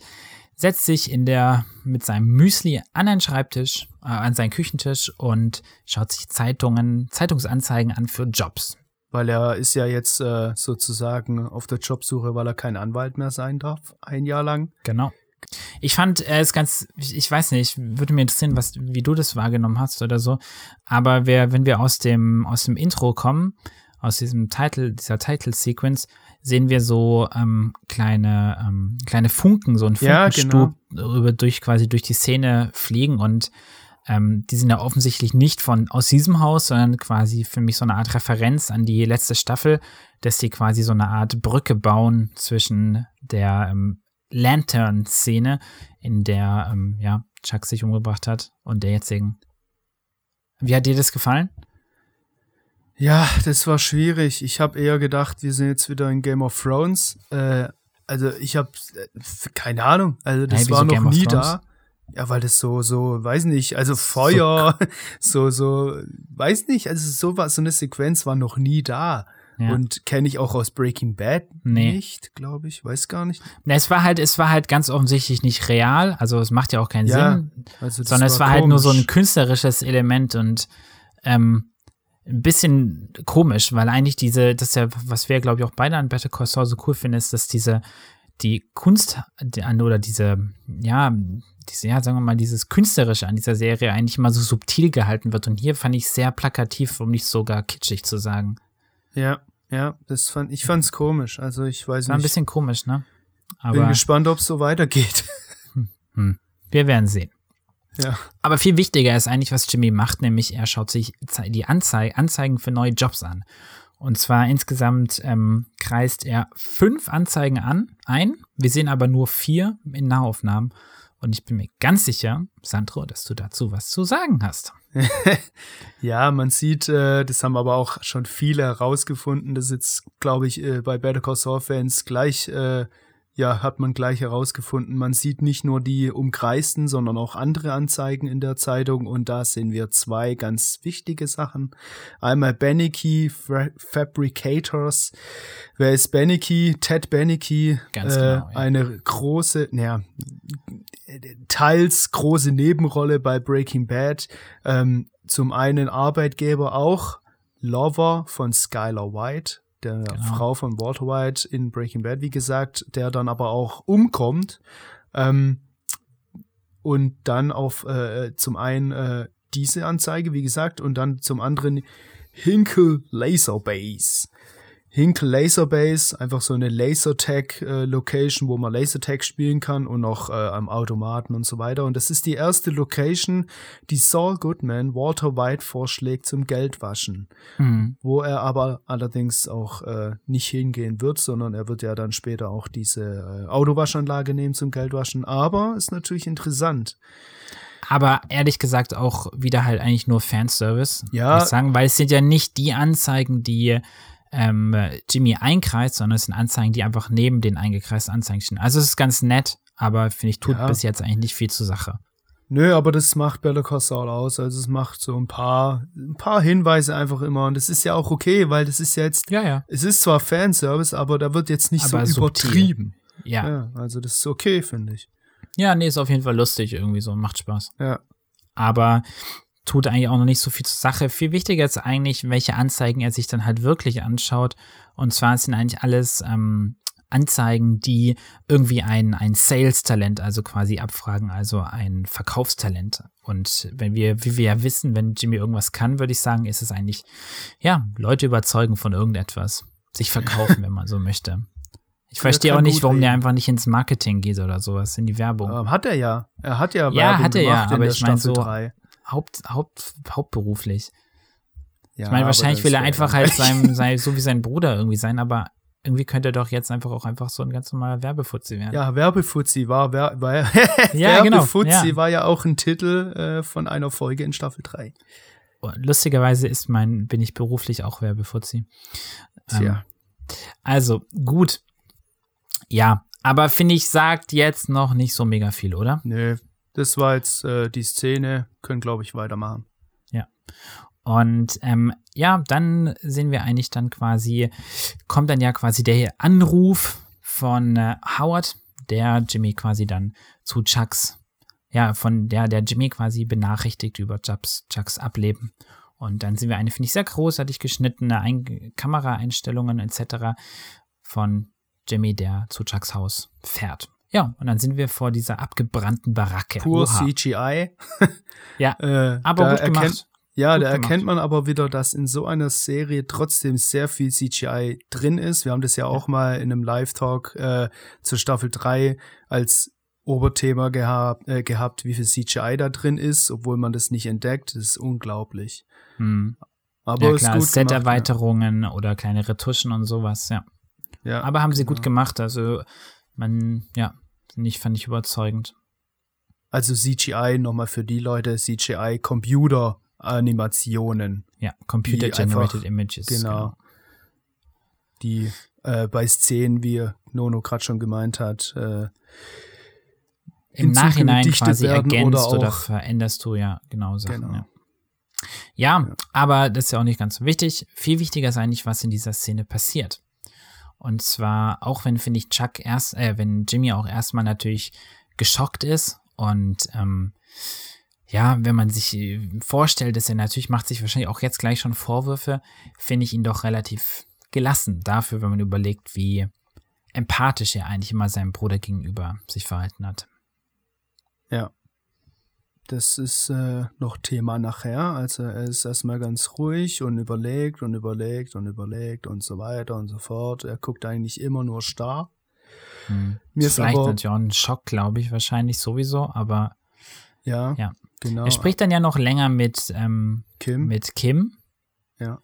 setzt sich in der mit seinem Müsli an den Schreibtisch, äh, an seinen Küchentisch und schaut sich Zeitungen, Zeitungsanzeigen an für Jobs. Weil er ist ja jetzt äh, sozusagen auf der Jobsuche, weil er kein Anwalt mehr sein darf, ein Jahr lang. Genau. Ich fand, er ist ganz, ich, ich weiß nicht, würde mir interessieren, was, wie du das wahrgenommen hast oder so. Aber wer, wenn wir aus dem, aus dem Intro kommen, aus diesem Title, dieser Title-Sequence, sehen wir so ähm, kleine, ähm, kleine Funken, so ein Funkenstub ja, genau. über, durch quasi durch die Szene fliegen und ähm, die sind ja offensichtlich nicht von aus diesem Haus, sondern quasi für mich so eine Art Referenz an die letzte Staffel, dass sie quasi so eine Art Brücke bauen zwischen der ähm, Lantern-Szene, in der ähm, ja, Chuck sich umgebracht hat, und der jetzigen. Wie hat dir das gefallen? Ja, das war schwierig. Ich habe eher gedacht, wir sind jetzt wieder in Game of Thrones. Äh, also ich habe äh, keine Ahnung. Also das hey, war noch nie da. Ja, weil das so, so, weiß nicht, also Feuer, so, so, weiß nicht, also so was, so eine Sequenz war noch nie da. Ja. Und kenne ich auch aus Breaking Bad nee. nicht, glaube ich, weiß gar nicht. Es war halt, es war halt ganz offensichtlich nicht real, also es macht ja auch keinen ja, Sinn, also sondern war es war komisch. halt nur so ein künstlerisches Element und ähm, ein bisschen komisch, weil eigentlich diese, das ist ja, was wir, glaube ich, auch beide an Better Call Saul so cool finden, ist, dass diese, die Kunst oder diese, ja, diese, ja, sagen wir mal, dieses Künstlerische an dieser Serie eigentlich immer so subtil gehalten wird. Und hier fand ich sehr plakativ, um nicht sogar kitschig zu sagen. Ja, ja, das fand, ich fand's komisch. Also ich weiß War nicht. ein bisschen komisch, ne? Aber bin gespannt, ob es so weitergeht. Hm, hm. Wir werden sehen. Ja. Aber viel wichtiger ist eigentlich, was Jimmy macht, nämlich er schaut sich die Anzei Anzeigen für neue Jobs an. Und zwar insgesamt ähm, kreist er fünf Anzeigen an, ein. Wir sehen aber nur vier in Nahaufnahmen. Und ich bin mir ganz sicher, Sandro, dass du dazu was zu sagen hast. ja, man sieht, äh, das haben aber auch schon viele herausgefunden, das ist jetzt, glaube ich, äh, bei Better Call Saul Fans gleich äh, ja, hat man gleich herausgefunden. Man sieht nicht nur die umkreisten, sondern auch andere Anzeigen in der Zeitung und da sehen wir zwei ganz wichtige Sachen. Einmal Beneke Fabricators. Wer ist Beneke? Ted Beneke. Ganz genau, ja. Eine große, naja, teils große Nebenrolle bei Breaking Bad. Ähm, zum einen Arbeitgeber auch, Lover von Skylar White der genau. Frau von Walter White in Breaking Bad, wie gesagt, der dann aber auch umkommt. Ähm, und dann auf äh, zum einen äh, diese Anzeige, wie gesagt, und dann zum anderen Hinkle Laser Base. Hinkle Laser Base, einfach so eine Lasertag-Location, äh, wo man Lasertag spielen kann und auch äh, am Automaten und so weiter. Und das ist die erste Location, die Saul Goodman Walter White vorschlägt zum Geldwaschen. Mhm. Wo er aber allerdings auch äh, nicht hingehen wird, sondern er wird ja dann später auch diese äh, Autowaschanlage nehmen zum Geldwaschen. Aber ist natürlich interessant. Aber ehrlich gesagt auch wieder halt eigentlich nur Fanservice. Ja. Ich sagen, weil es sind ja nicht die Anzeigen, die ähm, Jimmy einkreist, sondern es sind Anzeigen, die einfach neben den eingekreisten Anzeigen stehen. Also es ist ganz nett, aber finde ich, tut ja. bis jetzt eigentlich nicht viel zur Sache. Nö, aber das macht Better Call Saul aus. Also es macht so ein paar, ein paar Hinweise einfach immer. Und das ist ja auch okay, weil das ist ja jetzt, ja, ja. es ist zwar Fanservice, aber da wird jetzt nicht aber so übertrieben. Ja. ja. Also das ist okay, finde ich. Ja, nee, ist auf jeden Fall lustig irgendwie so, macht Spaß. Ja. Aber tut eigentlich auch noch nicht so viel zur Sache. Viel wichtiger ist eigentlich, welche Anzeigen er sich dann halt wirklich anschaut. Und zwar sind eigentlich alles ähm, Anzeigen, die irgendwie ein, ein Sales-Talent, also quasi abfragen, also ein Verkaufstalent. Und wenn wir, wie wir ja wissen, wenn Jimmy irgendwas kann, würde ich sagen, ist es eigentlich, ja, Leute überzeugen von irgendetwas. Sich verkaufen, wenn man so möchte. Ich verstehe auch nicht, warum der einfach nicht ins Marketing geht oder sowas, in die Werbung. Ähm, hat er ja. Er hat ja Werbung ja, hat er ja, aber ich meine so, 3. Haupt, Haupt, hauptberuflich. Ja, ich meine, wahrscheinlich will er einfach halt sein, sein, so wie sein Bruder irgendwie sein, aber irgendwie könnte er doch jetzt einfach auch einfach so ein ganz normaler Werbefuzzi werden. Ja, Werbefuzzi war, war, war ja, genau, Werbefuzzi ja. war ja auch ein Titel äh, von einer Folge in Staffel 3. Lustigerweise ist mein, bin ich beruflich auch Werbefuzzi. Ähm, also, gut. Ja, aber finde ich, sagt jetzt noch nicht so mega viel, oder? Nö, das war jetzt äh, die Szene, können, glaube ich, weitermachen. Ja. Und ähm, ja, dann sehen wir eigentlich dann quasi, kommt dann ja quasi der Anruf von äh, Howard, der Jimmy quasi dann zu Chucks, ja, von der, der Jimmy quasi benachrichtigt über Chucks, Chucks Ableben. Und dann sehen wir eine, finde ich, sehr großartig geschnittene Ein Kameraeinstellungen etc. von Jimmy, der zu Chucks Haus fährt. Ja, und dann sind wir vor dieser abgebrannten Baracke. Pur Oha. CGI. ja, äh, aber gut erkennt, gemacht. Ja, gut da erkennt gemacht. man aber wieder, dass in so einer Serie trotzdem sehr viel CGI drin ist. Wir haben das ja auch mal in einem Live-Talk äh, zur Staffel 3 als Oberthema gehabt, äh, gehabt, wie viel CGI da drin ist, obwohl man das nicht entdeckt. Das ist unglaublich. Hm. Aber ja, klar, Set-Erweiterungen ja. oder kleine Retuschen und sowas, ja. Ja, aber haben sie gut genau. gemacht. Also man, ja, nicht, fand ich überzeugend. Also CGI nochmal für die Leute, CGI Computer Animationen. Ja, Computer Generated Images. Genau. genau. Die äh, bei Szenen, wie Nono gerade schon gemeint hat, äh, im Nachhinein quasi ergänzt oder, oder, veränderst du ja genau Sachen. Genau. Ja. Ja, ja, aber das ist ja auch nicht ganz so wichtig. Viel wichtiger ist eigentlich, was in dieser Szene passiert. Und zwar, auch wenn, finde ich, Chuck erst, äh, wenn Jimmy auch erstmal natürlich geschockt ist und ähm, ja, wenn man sich äh, vorstellt, dass er natürlich macht sich wahrscheinlich auch jetzt gleich schon Vorwürfe, finde ich ihn doch relativ gelassen dafür, wenn man überlegt, wie empathisch er eigentlich immer seinem Bruder gegenüber sich verhalten hat. Ja. Das ist äh, noch Thema nachher. Also er ist erstmal ganz ruhig und überlegt und überlegt und überlegt und so weiter und so fort. Er guckt eigentlich immer nur starr. Hm. Mir ist Vielleicht aber, natürlich auch ein Schock, glaube ich, wahrscheinlich sowieso, aber ja, ja. genau. Er spricht dann ja noch länger mit ähm, Kim. Mit Kim. Ja.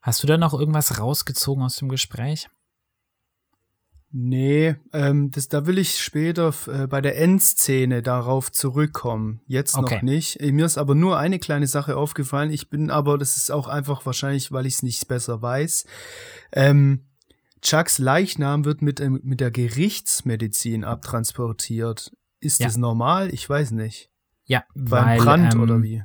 Hast du da noch irgendwas rausgezogen aus dem Gespräch? Nee, ähm, das, da will ich später äh, bei der Endszene darauf zurückkommen. Jetzt okay. noch nicht. Mir ist aber nur eine kleine Sache aufgefallen. Ich bin aber, das ist auch einfach wahrscheinlich, weil ich es nicht besser weiß. Ähm, Chucks Leichnam wird mit, ähm, mit der Gerichtsmedizin abtransportiert. Ist ja. das normal? Ich weiß nicht. Ja, beim weil, Brand ähm, oder wie?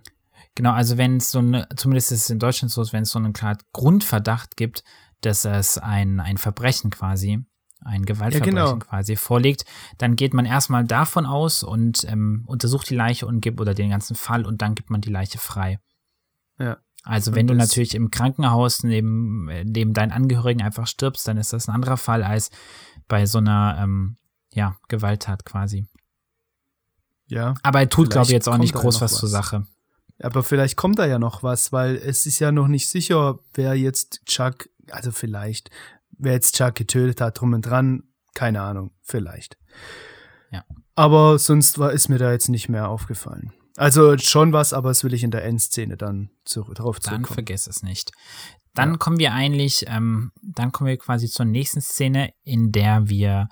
Genau, also wenn es so eine, zumindest ist es in Deutschland so, wenn es so einen klaren Grundverdacht gibt, dass es ein, ein Verbrechen quasi, ein Gewaltverbrechen ja, genau. quasi vorliegt, dann geht man erstmal davon aus und ähm, untersucht die Leiche und gibt oder den ganzen Fall und dann gibt man die Leiche frei. Ja. Also wenn du natürlich im Krankenhaus neben, neben deinen Angehörigen einfach stirbst, dann ist das ein anderer Fall als bei so einer ähm, ja, Gewalttat quasi. Ja. Aber er tut, glaube ich, jetzt auch nicht groß was, was zur Sache. Aber vielleicht kommt da ja noch was, weil es ist ja noch nicht sicher, wer jetzt Chuck, also vielleicht, wer jetzt Chuck getötet hat, drum und dran, keine Ahnung, vielleicht. Ja. Aber sonst war, ist mir da jetzt nicht mehr aufgefallen. Also schon was, aber das will ich in der Endszene dann zu, drauf zurückkommen. Dann vergess es nicht. Dann ja. kommen wir eigentlich, ähm, dann kommen wir quasi zur nächsten Szene, in der wir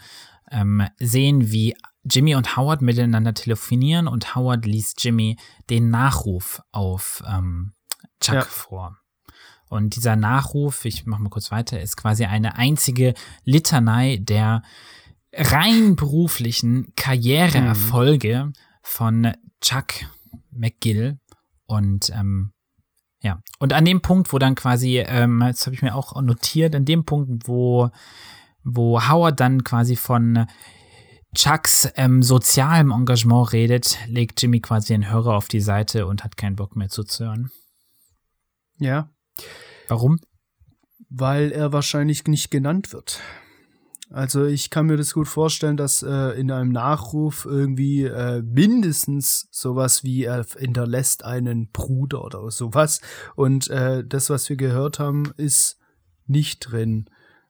ähm, sehen, wie Jimmy und Howard miteinander telefonieren und Howard liest Jimmy den Nachruf auf ähm, Chuck ja. vor. Und dieser Nachruf, ich mache mal kurz weiter, ist quasi eine einzige Litanei der rein beruflichen Karriereerfolge mhm. von Chuck McGill. Und ähm, ja, und an dem Punkt, wo dann quasi, ähm, das habe ich mir auch notiert, an dem Punkt, wo, wo Howard dann quasi von Chucks ähm, sozialem Engagement redet, legt Jimmy quasi den Hörer auf die Seite und hat keinen Bock mehr zuzuhören. Ja. Warum? Weil er wahrscheinlich nicht genannt wird. Also ich kann mir das gut vorstellen, dass äh, in einem Nachruf irgendwie äh, mindestens sowas wie er hinterlässt einen Bruder oder sowas. Und äh, das, was wir gehört haben, ist nicht drin.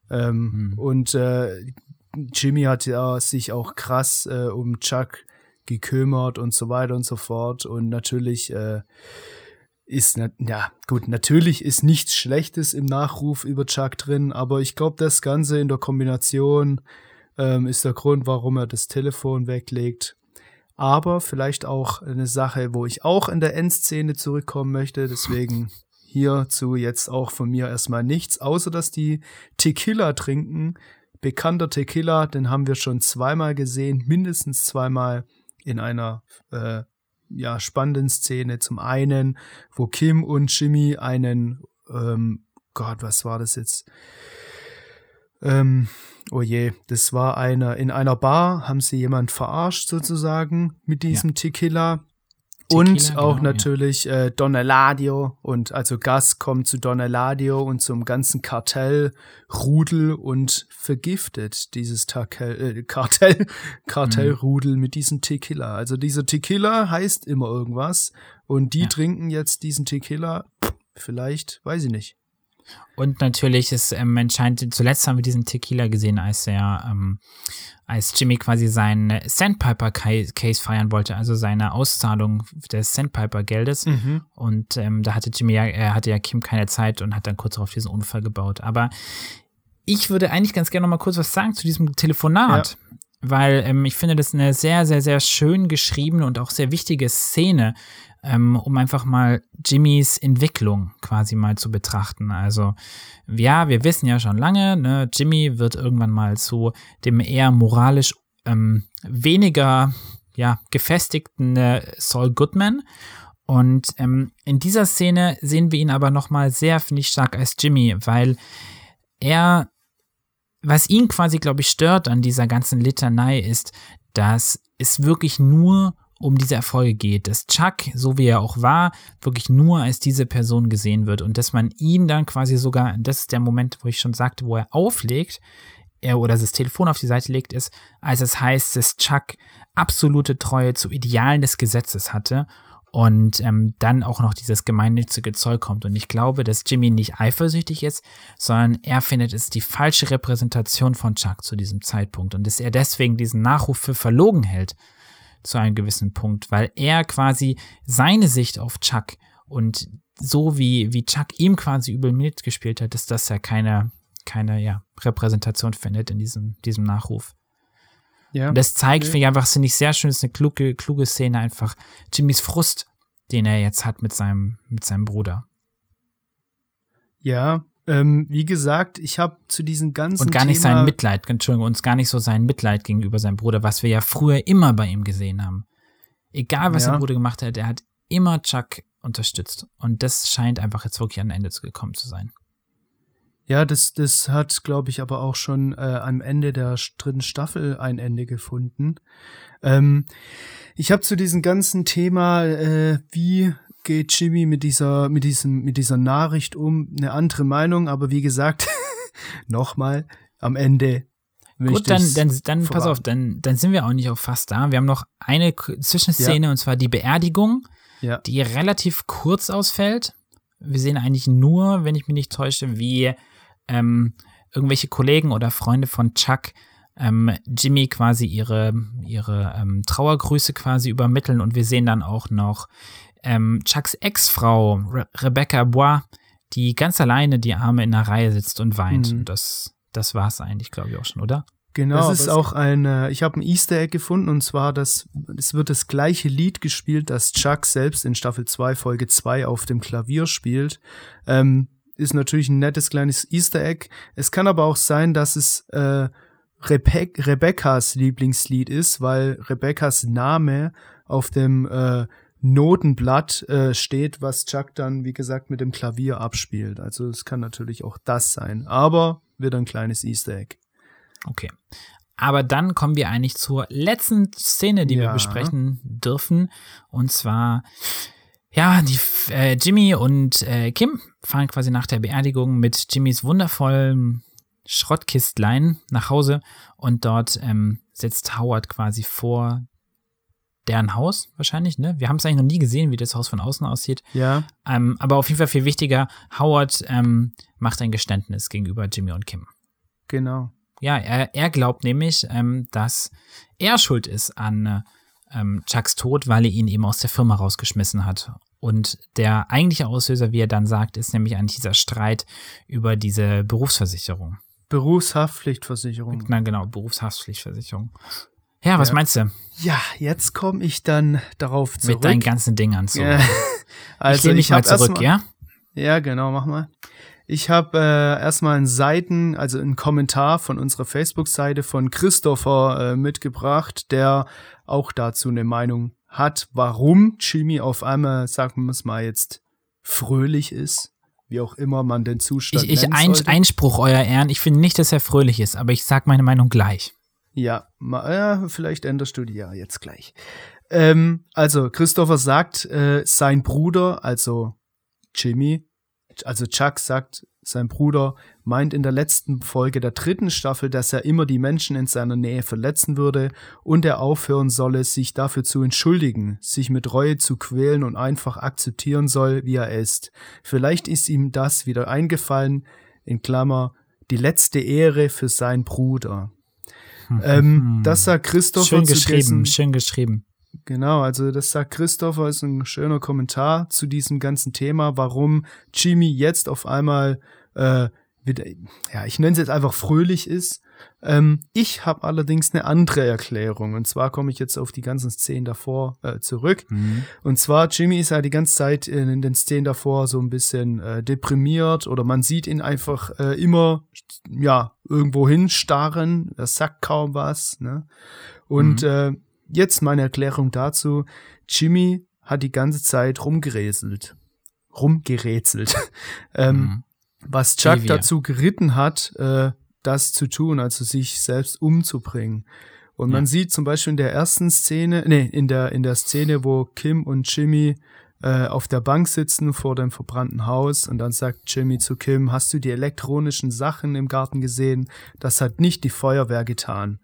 Ähm, hm. Und äh, Jimmy hat ja sich auch krass äh, um Chuck gekümmert und so weiter und so fort. Und natürlich ist, ja, gut, natürlich ist nichts Schlechtes im Nachruf über Chuck drin, aber ich glaube, das Ganze in der Kombination ähm, ist der Grund, warum er das Telefon weglegt. Aber vielleicht auch eine Sache, wo ich auch in der Endszene zurückkommen möchte, deswegen hierzu jetzt auch von mir erstmal nichts, außer dass die Tequila trinken. Bekannter Tequila, den haben wir schon zweimal gesehen, mindestens zweimal in einer äh, ja, spannenden Szene. Zum einen, wo Kim und Jimmy einen, ähm, Gott, was war das jetzt? Ähm, oh je, das war einer, in einer Bar haben sie jemand verarscht sozusagen mit diesem ja. Tequila und auch genau, natürlich ja. äh, Don Eladio und also Gas kommt zu Don Eladio und zum ganzen Kartell Rudel und vergiftet dieses Takel, äh, Kartell Kartellrudel mhm. mit diesem Tequila. Also dieser Tequila heißt immer irgendwas und die ja. trinken jetzt diesen Tequila. Vielleicht, weiß ich nicht. Und natürlich ist ähm, entscheidend, zuletzt haben wir diesen Tequila gesehen, als er, ähm, als Jimmy quasi seinen Sandpiper-Case feiern wollte, also seine Auszahlung des Sandpiper-Geldes. Mhm. Und ähm, da hatte Jimmy ja, er hatte ja Kim keine Zeit und hat dann kurz darauf diesen Unfall gebaut. Aber ich würde eigentlich ganz gerne noch mal kurz was sagen zu diesem Telefonat. Ja. Weil ähm, ich finde, das ist eine sehr, sehr, sehr schön geschriebene und auch sehr wichtige Szene, ähm, um einfach mal Jimmys Entwicklung quasi mal zu betrachten. Also ja, wir wissen ja schon lange, ne, Jimmy wird irgendwann mal zu dem eher moralisch ähm, weniger ja, gefestigten äh, Saul Goodman. Und ähm, in dieser Szene sehen wir ihn aber noch mal sehr, finde ich, stark als Jimmy, weil er, was ihn quasi, glaube ich, stört an dieser ganzen Litanei ist, dass es wirklich nur um diese Erfolge geht, dass Chuck, so wie er auch war, wirklich nur als diese Person gesehen wird und dass man ihn dann quasi sogar, das ist der Moment, wo ich schon sagte, wo er auflegt, er oder das Telefon auf die Seite legt, ist, als es heißt, dass Chuck absolute Treue zu Idealen des Gesetzes hatte und ähm, dann auch noch dieses gemeinnützige Zeug kommt. Und ich glaube, dass Jimmy nicht eifersüchtig ist, sondern er findet es die falsche Repräsentation von Chuck zu diesem Zeitpunkt und dass er deswegen diesen Nachruf für verlogen hält zu einem gewissen Punkt, weil er quasi seine Sicht auf Chuck und so wie, wie Chuck ihm quasi übel mitgespielt hat, ist das ja keine, keine ja, Repräsentation findet in diesem, diesem Nachruf. Ja. Und das zeigt, ja. finde ich einfach, finde ich sehr schön, ist eine kluge, kluge Szene einfach. Jimmys Frust, den er jetzt hat mit seinem, mit seinem Bruder. Ja, ähm, wie gesagt, ich habe zu diesen ganzen. Und gar nicht Thema sein Mitleid, Entschuldigung, uns gar nicht so sein Mitleid gegenüber seinem Bruder, was wir ja früher immer bei ihm gesehen haben. Egal, was ja. sein Bruder gemacht hat, er hat immer Chuck unterstützt. Und das scheint einfach jetzt wirklich an ein Ende gekommen zu sein. Ja, das, das hat, glaube ich, aber auch schon äh, am Ende der dritten Staffel ein Ende gefunden. Ähm, ich habe zu diesem ganzen Thema, äh, wie geht Jimmy mit dieser, mit diesem, mit dieser Nachricht um, eine andere Meinung, aber wie gesagt, nochmal, am Ende Gut, dann, dann, dann pass auf, dann, dann sind wir auch nicht auch fast da. Wir haben noch eine Zwischenszene ja. und zwar die Beerdigung, ja. die relativ kurz ausfällt. Wir sehen eigentlich nur, wenn ich mich nicht täusche, wie ähm, irgendwelche Kollegen oder Freunde von Chuck ähm, Jimmy quasi ihre, ihre ähm, Trauergrüße quasi übermitteln und wir sehen dann auch noch ähm, Chucks Ex-Frau Re Rebecca Bois, die ganz alleine die Arme in der Reihe sitzt und weint. Mhm. Und das, das war es eigentlich, glaube ich, auch schon, oder? Genau. Das ist auch ein, äh, ich habe ein Easter Egg gefunden und zwar, dass es wird das gleiche Lied gespielt, das Chuck selbst in Staffel 2, Folge 2 auf dem Klavier spielt. Ähm, ist natürlich ein nettes kleines Easter Egg. Es kann aber auch sein, dass es äh, Rebe Rebecca's Lieblingslied ist, weil Rebecca's Name auf dem äh, Notenblatt äh, steht, was Chuck dann, wie gesagt, mit dem Klavier abspielt. Also es kann natürlich auch das sein, aber wird ein kleines Easter Egg. Okay. Aber dann kommen wir eigentlich zur letzten Szene, die ja. wir besprechen dürfen. Und zwar ja, die äh, Jimmy und äh, Kim fahren quasi nach der Beerdigung mit Jimmys wundervollen Schrottkistlein nach Hause und dort ähm, sitzt Howard quasi vor deren Haus wahrscheinlich, ne? Wir haben es eigentlich noch nie gesehen, wie das Haus von außen aussieht. Ja. Ähm, aber auf jeden Fall viel wichtiger, Howard ähm, macht ein Geständnis gegenüber Jimmy und Kim. Genau. Ja, er, er glaubt nämlich, ähm, dass er schuld ist an äh, ähm, Chucks Tod, weil er ihn eben aus der Firma rausgeschmissen hat. Und der eigentliche Auslöser, wie er dann sagt, ist nämlich eigentlich dieser Streit über diese Berufsversicherung. Berufshaftpflichtversicherung. Na genau, Berufshaftpflichtversicherung. Ja, was ja. meinst du? Ja, jetzt komme ich dann darauf zurück. Mit deinen ganzen Dingern zurück. Ja. Also ich lehne mich mal zurück, mal, ja? Ja, genau, mach mal. Ich habe äh, erstmal einen Seiten, also einen Kommentar von unserer Facebook-Seite von Christopher äh, mitgebracht, der auch dazu eine Meinung hat, warum Jimmy auf einmal, sagen wir es mal jetzt, fröhlich ist. Wie auch immer man den Zustand Ich, ich ein, Einspruch, euer Ehren. Ich finde nicht, dass er fröhlich ist, aber ich sag meine Meinung gleich. Ja, ma, ja vielleicht änderst du die ja jetzt gleich. Ähm, also, Christopher sagt, äh, sein Bruder, also Jimmy, also Chuck sagt, sein Bruder meint in der letzten Folge der dritten Staffel, dass er immer die Menschen in seiner Nähe verletzen würde und er aufhören solle, sich dafür zu entschuldigen, sich mit Reue zu quälen und einfach akzeptieren soll, wie er ist. Vielleicht ist ihm das wieder eingefallen, in Klammer, die letzte Ehre für seinen Bruder. Hm. Ähm, das sagt Christopher schön geschrieben, dessen, schön geschrieben. Genau, also das sagt Christopher, ist ein schöner Kommentar zu diesem ganzen Thema, warum Jimmy jetzt auf einmal äh, wieder, ja, ich nenne es jetzt einfach fröhlich ist. Ähm, ich habe allerdings eine andere Erklärung. Und zwar komme ich jetzt auf die ganzen Szenen davor äh, zurück. Mhm. Und zwar, Jimmy ist ja die ganze Zeit in, den Szenen davor so ein bisschen äh, deprimiert oder man sieht ihn einfach äh, immer, ja, irgendwo hinstarren. Er sagt kaum was. Ne? Und mhm. äh, jetzt meine Erklärung dazu. Jimmy hat die ganze Zeit rumgerätselt. Rumgerätselt. ähm, mhm was Chuck dazu geritten hat, äh, das zu tun, also sich selbst umzubringen. Und man Ja. sieht zum Beispiel in der ersten Szene, nee, in der, in der Szene, wo Kim und Jimmy äh, auf der Bank sitzen vor dem verbrannten Haus und dann sagt Jimmy zu Kim, hast du die elektronischen Sachen im Garten gesehen? Das hat nicht die Feuerwehr getan.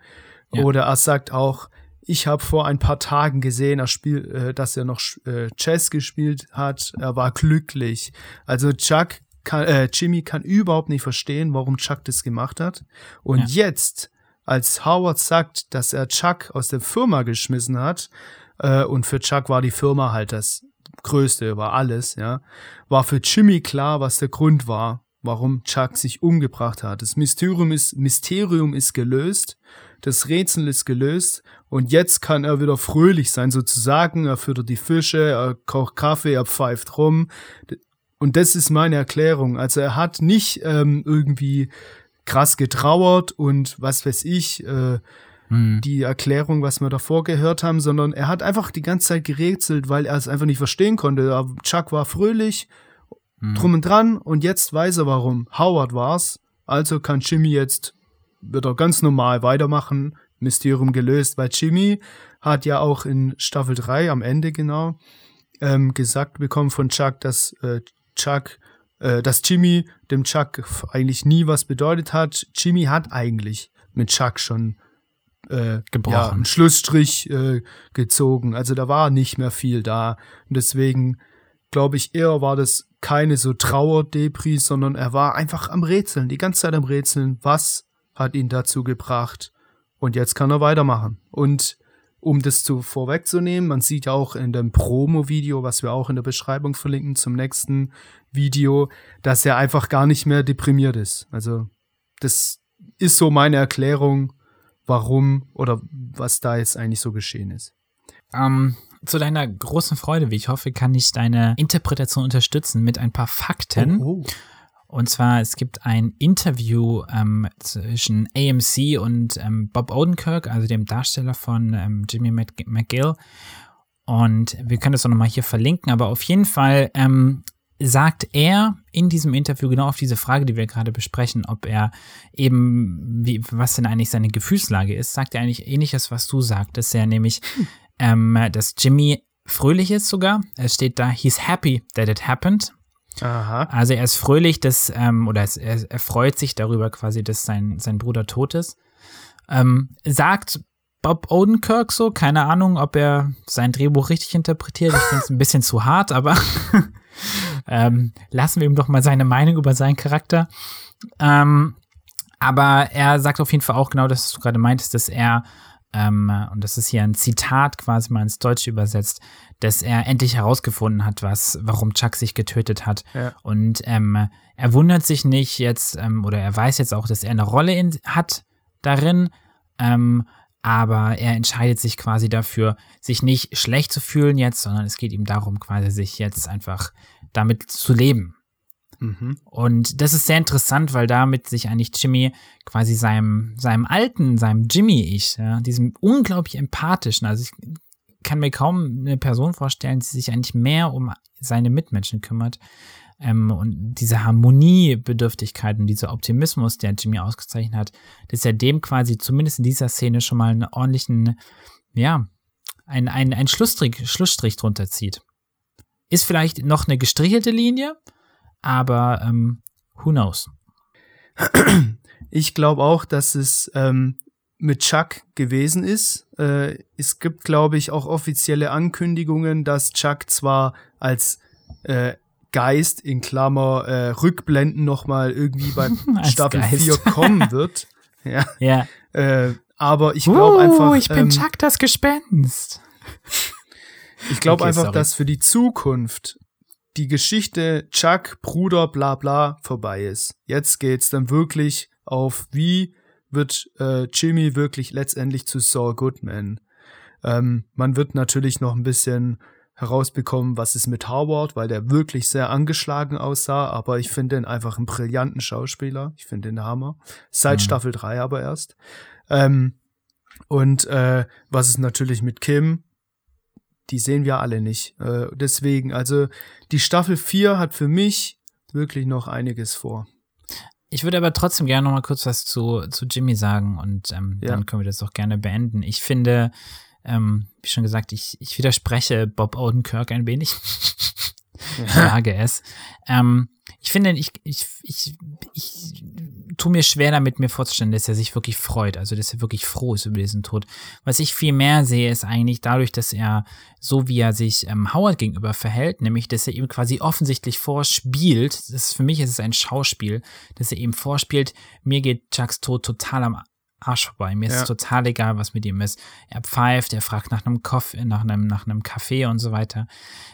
Ja. Oder er sagt auch, ich habe vor ein paar Tagen gesehen, er spiel, äh, dass er noch äh, Chess gespielt hat. Er war glücklich. Also Chuck kann, äh, Jimmy kann überhaupt nicht verstehen, warum Chuck das gemacht hat. Und Ja. jetzt, als Howard sagt, dass er Chuck aus der Firma geschmissen hat, äh, und für Chuck war die Firma halt das Größte, war alles, ja, war für Jimmy klar, was der Grund war, warum Chuck sich umgebracht hat. Das Mysterium ist, Mysterium ist gelöst, das Rätsel ist gelöst und jetzt kann er wieder fröhlich sein, sozusagen. Er füttert die Fische, er kocht Kaffee, er pfeift rum. Und das ist meine Erklärung. Also er hat nicht ähm, irgendwie krass getrauert und was weiß ich, äh, Hm. die Erklärung, was wir davor gehört haben, sondern er hat einfach die ganze Zeit gerätselt, weil er es einfach nicht verstehen konnte. Aber Chuck war fröhlich, Hm. drum und dran und jetzt weiß er warum. Howard war's. Also kann Jimmy jetzt wieder ganz normal weitermachen. Mysterium gelöst, weil Jimmy hat ja auch in Staffel 3 am Ende genau ähm, gesagt bekommen von Chuck, dass äh, Chuck, äh, dass Jimmy dem Chuck eigentlich nie was bedeutet hat. Jimmy hat eigentlich mit Chuck schon äh, Gebrochen. Ja, einen Schlussstrich äh, gezogen. Also da war nicht mehr viel da. Und deswegen glaube ich, eher war das keine so Trauerdepri, sondern er war einfach am Rätseln, die ganze Zeit am Rätseln. Was hat ihn dazu gebracht? Und jetzt kann er weitermachen. Und um das zu vorwegzunehmen, man sieht ja auch in dem Promo-Video, was wir auch in der Beschreibung verlinken zum nächsten Video, dass er einfach gar nicht mehr deprimiert ist. Also das ist so meine Erklärung, warum oder was da jetzt eigentlich so geschehen ist. Ähm, zu deiner großen Freude, wie ich hoffe, kann ich deine Interpretation unterstützen mit ein paar Fakten. Oh, oh. Und zwar, es gibt ein Interview ähm, zwischen AMC und ähm, Bob Odenkirk, also dem Darsteller von ähm, Jimmy Mc- McGill. Und wir können das auch nochmal hier verlinken, aber auf jeden Fall ähm, sagt er in diesem Interview genau auf diese Frage, die wir gerade besprechen, ob er eben, wie, was denn eigentlich seine Gefühlslage ist, sagt er eigentlich ähnliches, was du sagtest, er nämlich, ähm, dass Jimmy fröhlich ist sogar. Es steht da, he's happy that it happened. Aha. Also er ist fröhlich, dass, ähm, oder er, er freut sich darüber quasi, dass sein, sein Bruder tot ist. Ähm, sagt Bob Odenkirk so, keine Ahnung, ob er sein Drehbuch richtig interpretiert. Ich finde es ein bisschen zu hart, aber ähm, lassen wir ihm doch mal seine Meinung über seinen Charakter. Ähm, aber er sagt auf jeden Fall auch genau das, was du gerade meintest, dass er, ähm, und das ist hier ein Zitat quasi mal ins Deutsche übersetzt, dass er endlich herausgefunden hat, was, warum Chuck sich getötet hat. Ja. Und ähm, er wundert sich nicht jetzt, ähm, oder er weiß jetzt auch, dass er eine Rolle in, hat darin, ähm, aber er entscheidet sich quasi dafür, sich nicht schlecht zu fühlen jetzt, sondern es geht ihm darum, quasi sich jetzt einfach damit zu leben. Mhm. Und das ist sehr interessant, weil damit sich eigentlich Jimmy quasi seinem, seinem alten, seinem Jimmy-Ich, ja, diesem unglaublich empathischen, also ich kann mir kaum eine Person vorstellen, die sich eigentlich mehr um seine Mitmenschen kümmert. Ähm, und diese Harmoniebedürftigkeit und dieser Optimismus, der Jimmy ausgezeichnet hat, dass er dem quasi zumindest in dieser Szene schon mal einen ordentlichen, ja, einen, einen, einen Schlussstrich, Schlussstrich drunter zieht. Ist vielleicht noch eine gestrichelte Linie, aber ähm, who knows? Ich glaube auch, dass es ähm, mit Chuck gewesen ist. Äh, es gibt, glaube ich, auch offizielle Ankündigungen, dass Chuck zwar als äh, Geist in Klammer äh, Rückblenden nochmal irgendwie bei Staffel Geist. 4 kommen wird. ja. Ja. Äh, aber ich glaube einfach. Uh, ich bin ähm, Chuck das Gespenst. Ich glaube Okay, einfach, sorry. dass für die Zukunft die Geschichte Chuck, Bruder, bla bla vorbei ist. Jetzt geht's dann wirklich auf, wie wird äh, Jimmy wirklich letztendlich zu Saul Goodman. Ähm, man wird natürlich noch ein bisschen herausbekommen, was ist mit Howard, weil der wirklich sehr angeschlagen aussah, aber ich finde ihn einfach einen brillanten Schauspieler. Ich finde ihn Hammer. Seit Mhm. Staffel 3 aber erst. Ähm, und äh, was ist natürlich mit Kim? Die sehen wir alle nicht. Äh, deswegen, also die Staffel 4 hat für mich wirklich noch einiges vor. Ich würde aber trotzdem gerne noch mal kurz was zu, zu Jimmy sagen und ähm, Ja. dann können wir das auch gerne beenden. Ich finde, ähm, wie schon gesagt, ich, ich widerspreche Bob Odenkirk ein wenig. Ich sage es. Ähm, ich finde, ich, ich, ich, ich tue mir schwer damit, mir vorzustellen, dass er sich wirklich freut, also dass er wirklich froh ist über diesen Tod. Was ich viel mehr sehe, ist eigentlich dadurch, dass er, so wie er sich ähm, Howard gegenüber verhält, nämlich, dass er ihm quasi offensichtlich vorspielt, das ist, für mich ist es ein Schauspiel, dass er ihm vorspielt, mir geht Chucks Tod total am Arsch vorbei. Mir ist Ja. es total egal, was mit ihm ist. Er pfeift, er fragt nach einem Kaffee, nach einem, nach einem Kaffee und so weiter.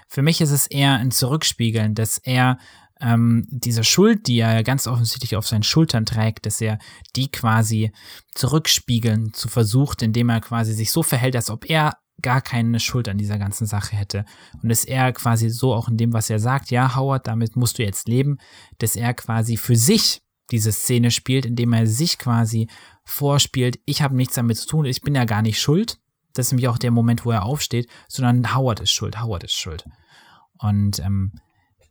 Für mich ist es eher ein Zurückspiegeln, dass er ähm, diese Schuld, die er ganz offensichtlich auf seinen Schultern trägt, dass er die quasi zurückspiegeln zu versucht, indem er quasi sich so verhält, als ob er gar keine Schuld an dieser ganzen Sache hätte. Und dass er quasi so auch in dem, was er sagt, ja, Howard, damit musst du jetzt leben, dass er quasi für sich diese Szene spielt, indem er sich quasi vorspielt, ich habe nichts damit zu tun, ich bin ja gar nicht schuld. Das ist nämlich auch der Moment, wo er aufsteht, sondern Howard ist schuld, Howard ist schuld. Und ähm,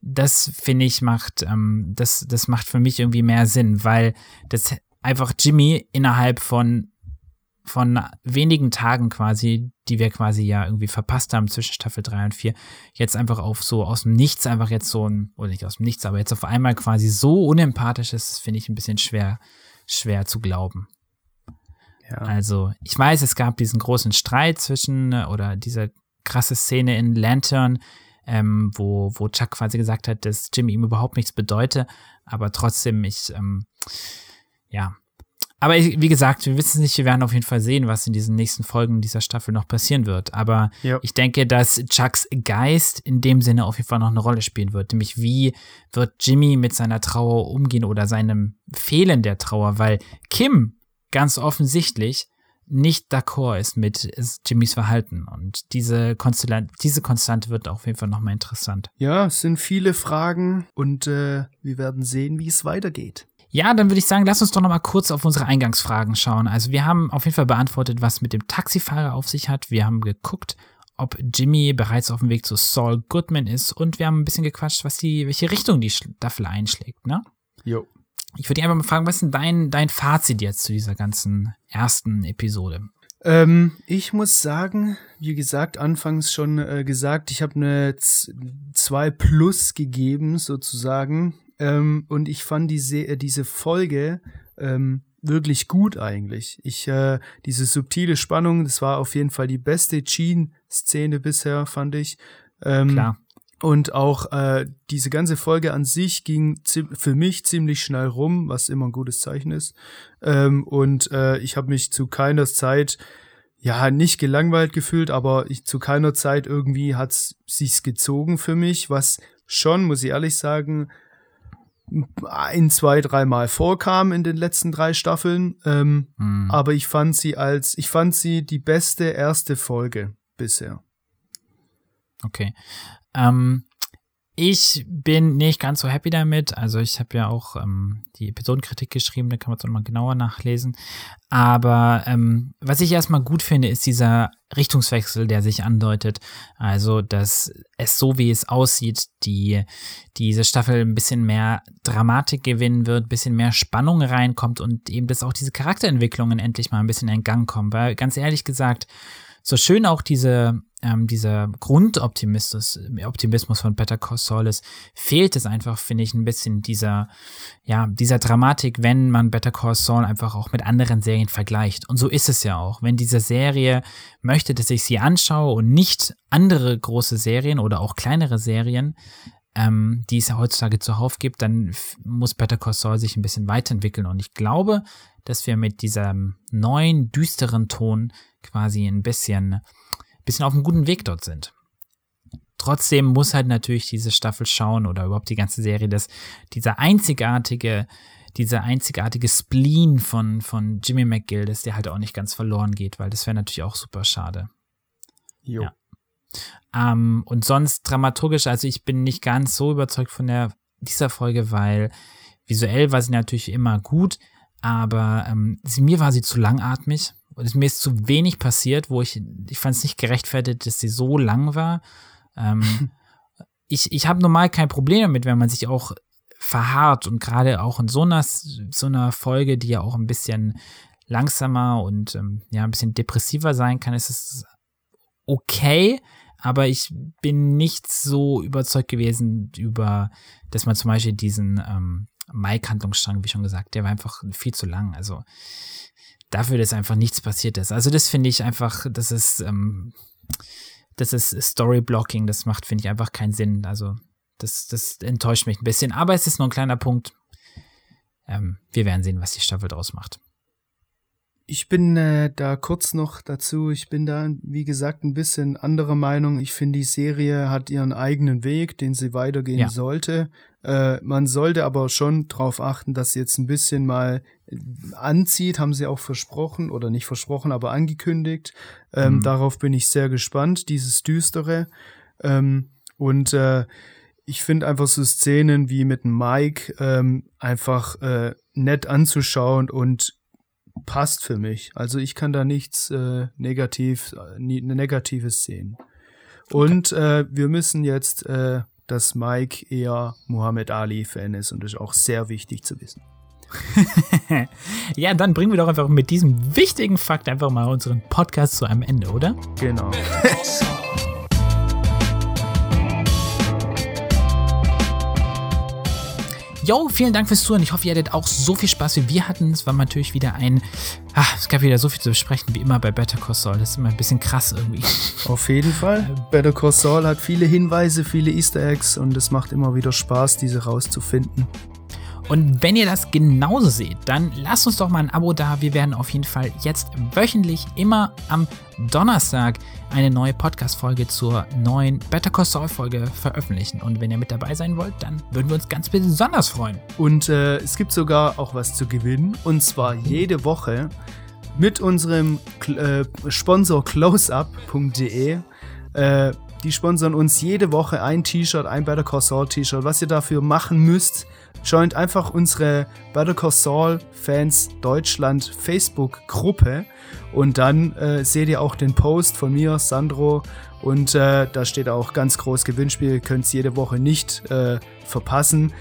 das finde ich macht, ähm, das, das macht für mich irgendwie mehr Sinn, weil das einfach Jimmy innerhalb von, von wenigen Tagen quasi, die wir quasi ja irgendwie verpasst haben zwischen Staffel 3 und 4, jetzt einfach auf so aus dem Nichts einfach jetzt so ein, oder nicht aus dem Nichts, aber jetzt auf einmal quasi so unempathisch ist, das finde ich ein bisschen schwer, schwer zu glauben. Ja. Also, ich weiß, es gab diesen großen Streit zwischen, äh, oder diese krasse Szene in Lantern, ähm, wo, wo Chuck quasi gesagt hat, dass Jimmy ihm überhaupt nichts bedeute, aber trotzdem, ich, ähm, ja. Aber ich, wie gesagt, wir wissen es nicht, wir werden auf jeden Fall sehen, was in diesen nächsten Folgen dieser Staffel noch passieren wird. Aber Ja. ich denke, dass Chucks Geist in dem Sinne auf jeden Fall noch eine Rolle spielen wird. Nämlich, wie wird Jimmy mit seiner Trauer umgehen oder seinem Fehlen der Trauer, weil Kim ganz offensichtlich nicht d'accord ist mit Jimmys Verhalten. Und diese, Konstella diese Konstante wird auf jeden Fall nochmal interessant. Ja, es sind viele Fragen und äh, wir werden sehen, wie es weitergeht. Ja, dann würde ich sagen, lass uns doch nochmal kurz auf unsere Eingangsfragen schauen. Also wir haben auf jeden Fall beantwortet, was mit dem Taxifahrer auf sich hat. Wir haben geguckt, ob Jimmy bereits auf dem Weg zu Saul Goodman ist und wir haben ein bisschen gequatscht, was die, welche Richtung die Staffel einschlägt, ne? Jo. Ich würde dich einfach mal fragen, was ist denn dein, dein Fazit jetzt zu dieser ganzen ersten Episode? Ähm, ich muss sagen, wie gesagt, anfangs schon äh, gesagt, ich habe eine 2 Plus gegeben, sozusagen. Ähm, und ich fand die Se äh, diese Folge ähm, wirklich gut eigentlich. Ich, äh, diese subtile Spannung, das war auf jeden Fall die beste Gene-Szene bisher, fand ich. Ähm, Klar. Und auch äh, diese ganze Folge an sich ging für mich ziemlich schnell rum, was immer ein gutes Zeichen ist. Ähm, und äh, ich habe mich zu keiner Zeit ja nicht gelangweilt gefühlt, aber ich zu keiner Zeit irgendwie hat's sich's gezogen für mich, was schon, muss ich ehrlich sagen, ein, zwei, dreimal vorkam in den letzten drei Staffeln. Ähm, Hm. aber ich fand sie als, ich fand sie die beste erste Folge bisher. Okay. Ähm, ich bin nicht ganz so happy damit. Also ich habe ja auch ähm, die Episodenkritik geschrieben, da kann man es nochmal genauer nachlesen. Aber ähm, was ich erstmal gut finde, ist dieser Richtungswechsel, der sich andeutet. Also, dass es so, wie es aussieht, die diese Staffel ein bisschen mehr Dramatik gewinnen wird, ein bisschen mehr Spannung reinkommt und eben, dass auch diese Charakterentwicklungen endlich mal ein bisschen in Gang kommen. Weil ganz ehrlich gesagt, so schön auch diese, ähm, dieser Grundoptimismus Optimismus von Better Call Saul ist, fehlt es einfach, finde ich, ein bisschen dieser, ja, dieser Dramatik, wenn man Better Call Saul einfach auch mit anderen Serien vergleicht. Und so ist es ja auch. Wenn diese Serie möchte, dass ich sie anschaue und nicht andere große Serien oder auch kleinere Serien, ähm, die es ja heutzutage zuhauf gibt, dann muss Better Call Saul sich ein bisschen weiterentwickeln. Und ich glaube, dass wir mit diesem neuen, düsteren Ton quasi ein bisschen, bisschen auf einem guten Weg dort sind. Trotzdem muss halt natürlich diese Staffel schauen oder überhaupt die ganze Serie, dass dieser einzigartige, dieser einzigartige Spleen von, von Jimmy McGill, dass der halt auch nicht ganz verloren geht, weil das wäre natürlich auch super schade. Jo. Ja. Ähm, und sonst dramaturgisch, also ich bin nicht ganz so überzeugt von der, dieser Folge, weil visuell war sie natürlich immer gut, aber ähm, sie, mir war sie zu langatmig. Und mir ist zu wenig passiert, wo ich, ich fand es nicht gerechtfertigt, dass sie so lang war. Ähm, ich ich habe normal kein Problem damit, wenn man sich auch verharrt und gerade auch in so einer, so einer Folge, die ja auch ein bisschen langsamer und ähm, ja ein bisschen depressiver sein kann, ist es okay, aber ich bin nicht so überzeugt gewesen über, dass man zum Beispiel diesen ähm, Mike-Handlungsstrang, wie schon gesagt, der war einfach viel zu lang. Also dafür, dass einfach nichts passiert ist. Also das finde ich einfach, das ist, ähm, das ist Storyblocking, das macht, finde ich, einfach keinen Sinn. Also das, das enttäuscht mich ein bisschen. Aber es ist nur ein kleiner Punkt. Ähm, wir werden sehen, was die Staffel draus macht. Ich bin äh, da kurz noch dazu. Ich bin da, wie gesagt, ein bisschen anderer Meinung. Ich finde, die Serie hat ihren eigenen Weg, den sie weitergehen ja. sollte. Äh, man sollte aber schon darauf achten, dass sie jetzt ein bisschen mal äh, anzieht, haben sie auch versprochen oder nicht versprochen, aber angekündigt. Ähm, mhm. Darauf bin ich sehr gespannt, dieses Düstere. Ähm, und äh, ich finde einfach so Szenen wie mit Mike ähm, einfach äh, nett anzuschauen und passt für mich. Also ich kann da nichts äh, negativ, äh, Negatives sehen. Und äh, wir müssen jetzt, äh, dass Mike eher Muhammad Ali-Fan ist und das ist auch sehr wichtig zu wissen. ja, dann bringen wir doch einfach mit diesem wichtigen Fakt einfach mal unseren Podcast zu einem Ende, oder? Genau. Yo, vielen Dank fürs Zuhören. Ich hoffe, ihr hattet auch so viel Spaß wie wir hatten. Es war natürlich wieder ein. Ach, es gab wieder so viel zu besprechen wie immer bei Better Call Saul. Das ist immer ein bisschen krass irgendwie. Auf jeden Fall. Better Call Saul hat viele Hinweise, viele Easter Eggs und es macht immer wieder Spaß, diese rauszufinden. Und wenn ihr das genauso seht, dann lasst uns doch mal ein Abo da. Wir werden auf jeden Fall jetzt wöchentlich immer am Donnerstag eine neue Podcast-Folge zur neuen Better Call Saul-Folge veröffentlichen. Und wenn ihr mit dabei sein wollt, dann würden wir uns ganz besonders freuen. Und äh, es gibt sogar auch was zu gewinnen. Und zwar jede Woche mit unserem äh, Sponsor closeup.de. Äh, die sponsern uns jede Woche ein T-Shirt, ein Better Call Saul T-Shirt. Was ihr dafür machen müsst, joint einfach unsere Better Call Saul Fans Deutschland Facebook Gruppe und dann äh, seht ihr auch den Post von mir, Sandro und äh, da steht auch ganz groß Gewinnspiel, könnt es jede Woche nicht äh, verpassen.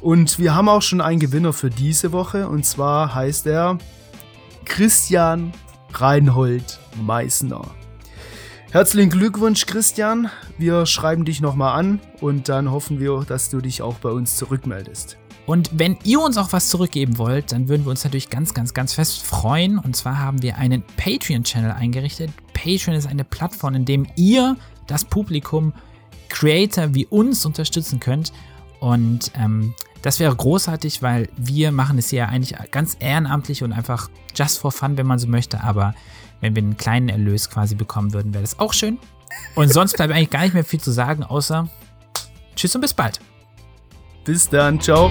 Und wir haben auch schon einen Gewinner für diese Woche und zwar heißt er Christian Reinhold Meissner. Herzlichen Glückwunsch, Christian. Wir schreiben dich nochmal an und dann hoffen wir, dass du dich auch bei uns zurückmeldest. Und wenn ihr uns auch was zurückgeben wollt, dann würden wir uns natürlich ganz, ganz, ganz fest freuen. Und zwar haben wir einen Patreon-Channel eingerichtet. Patreon ist eine Plattform, in dem ihr das Publikum, Creator wie uns unterstützen könnt. Und ähm, das wäre großartig, weil wir machen es ja eigentlich ganz ehrenamtlich und einfach just for fun, wenn man so möchte. Aber wenn wir einen kleinen Erlös quasi bekommen würden, wäre das auch schön. Und sonst bleibt eigentlich gar nicht mehr viel zu sagen, außer Tschüss und bis bald. Bis dann, ciao.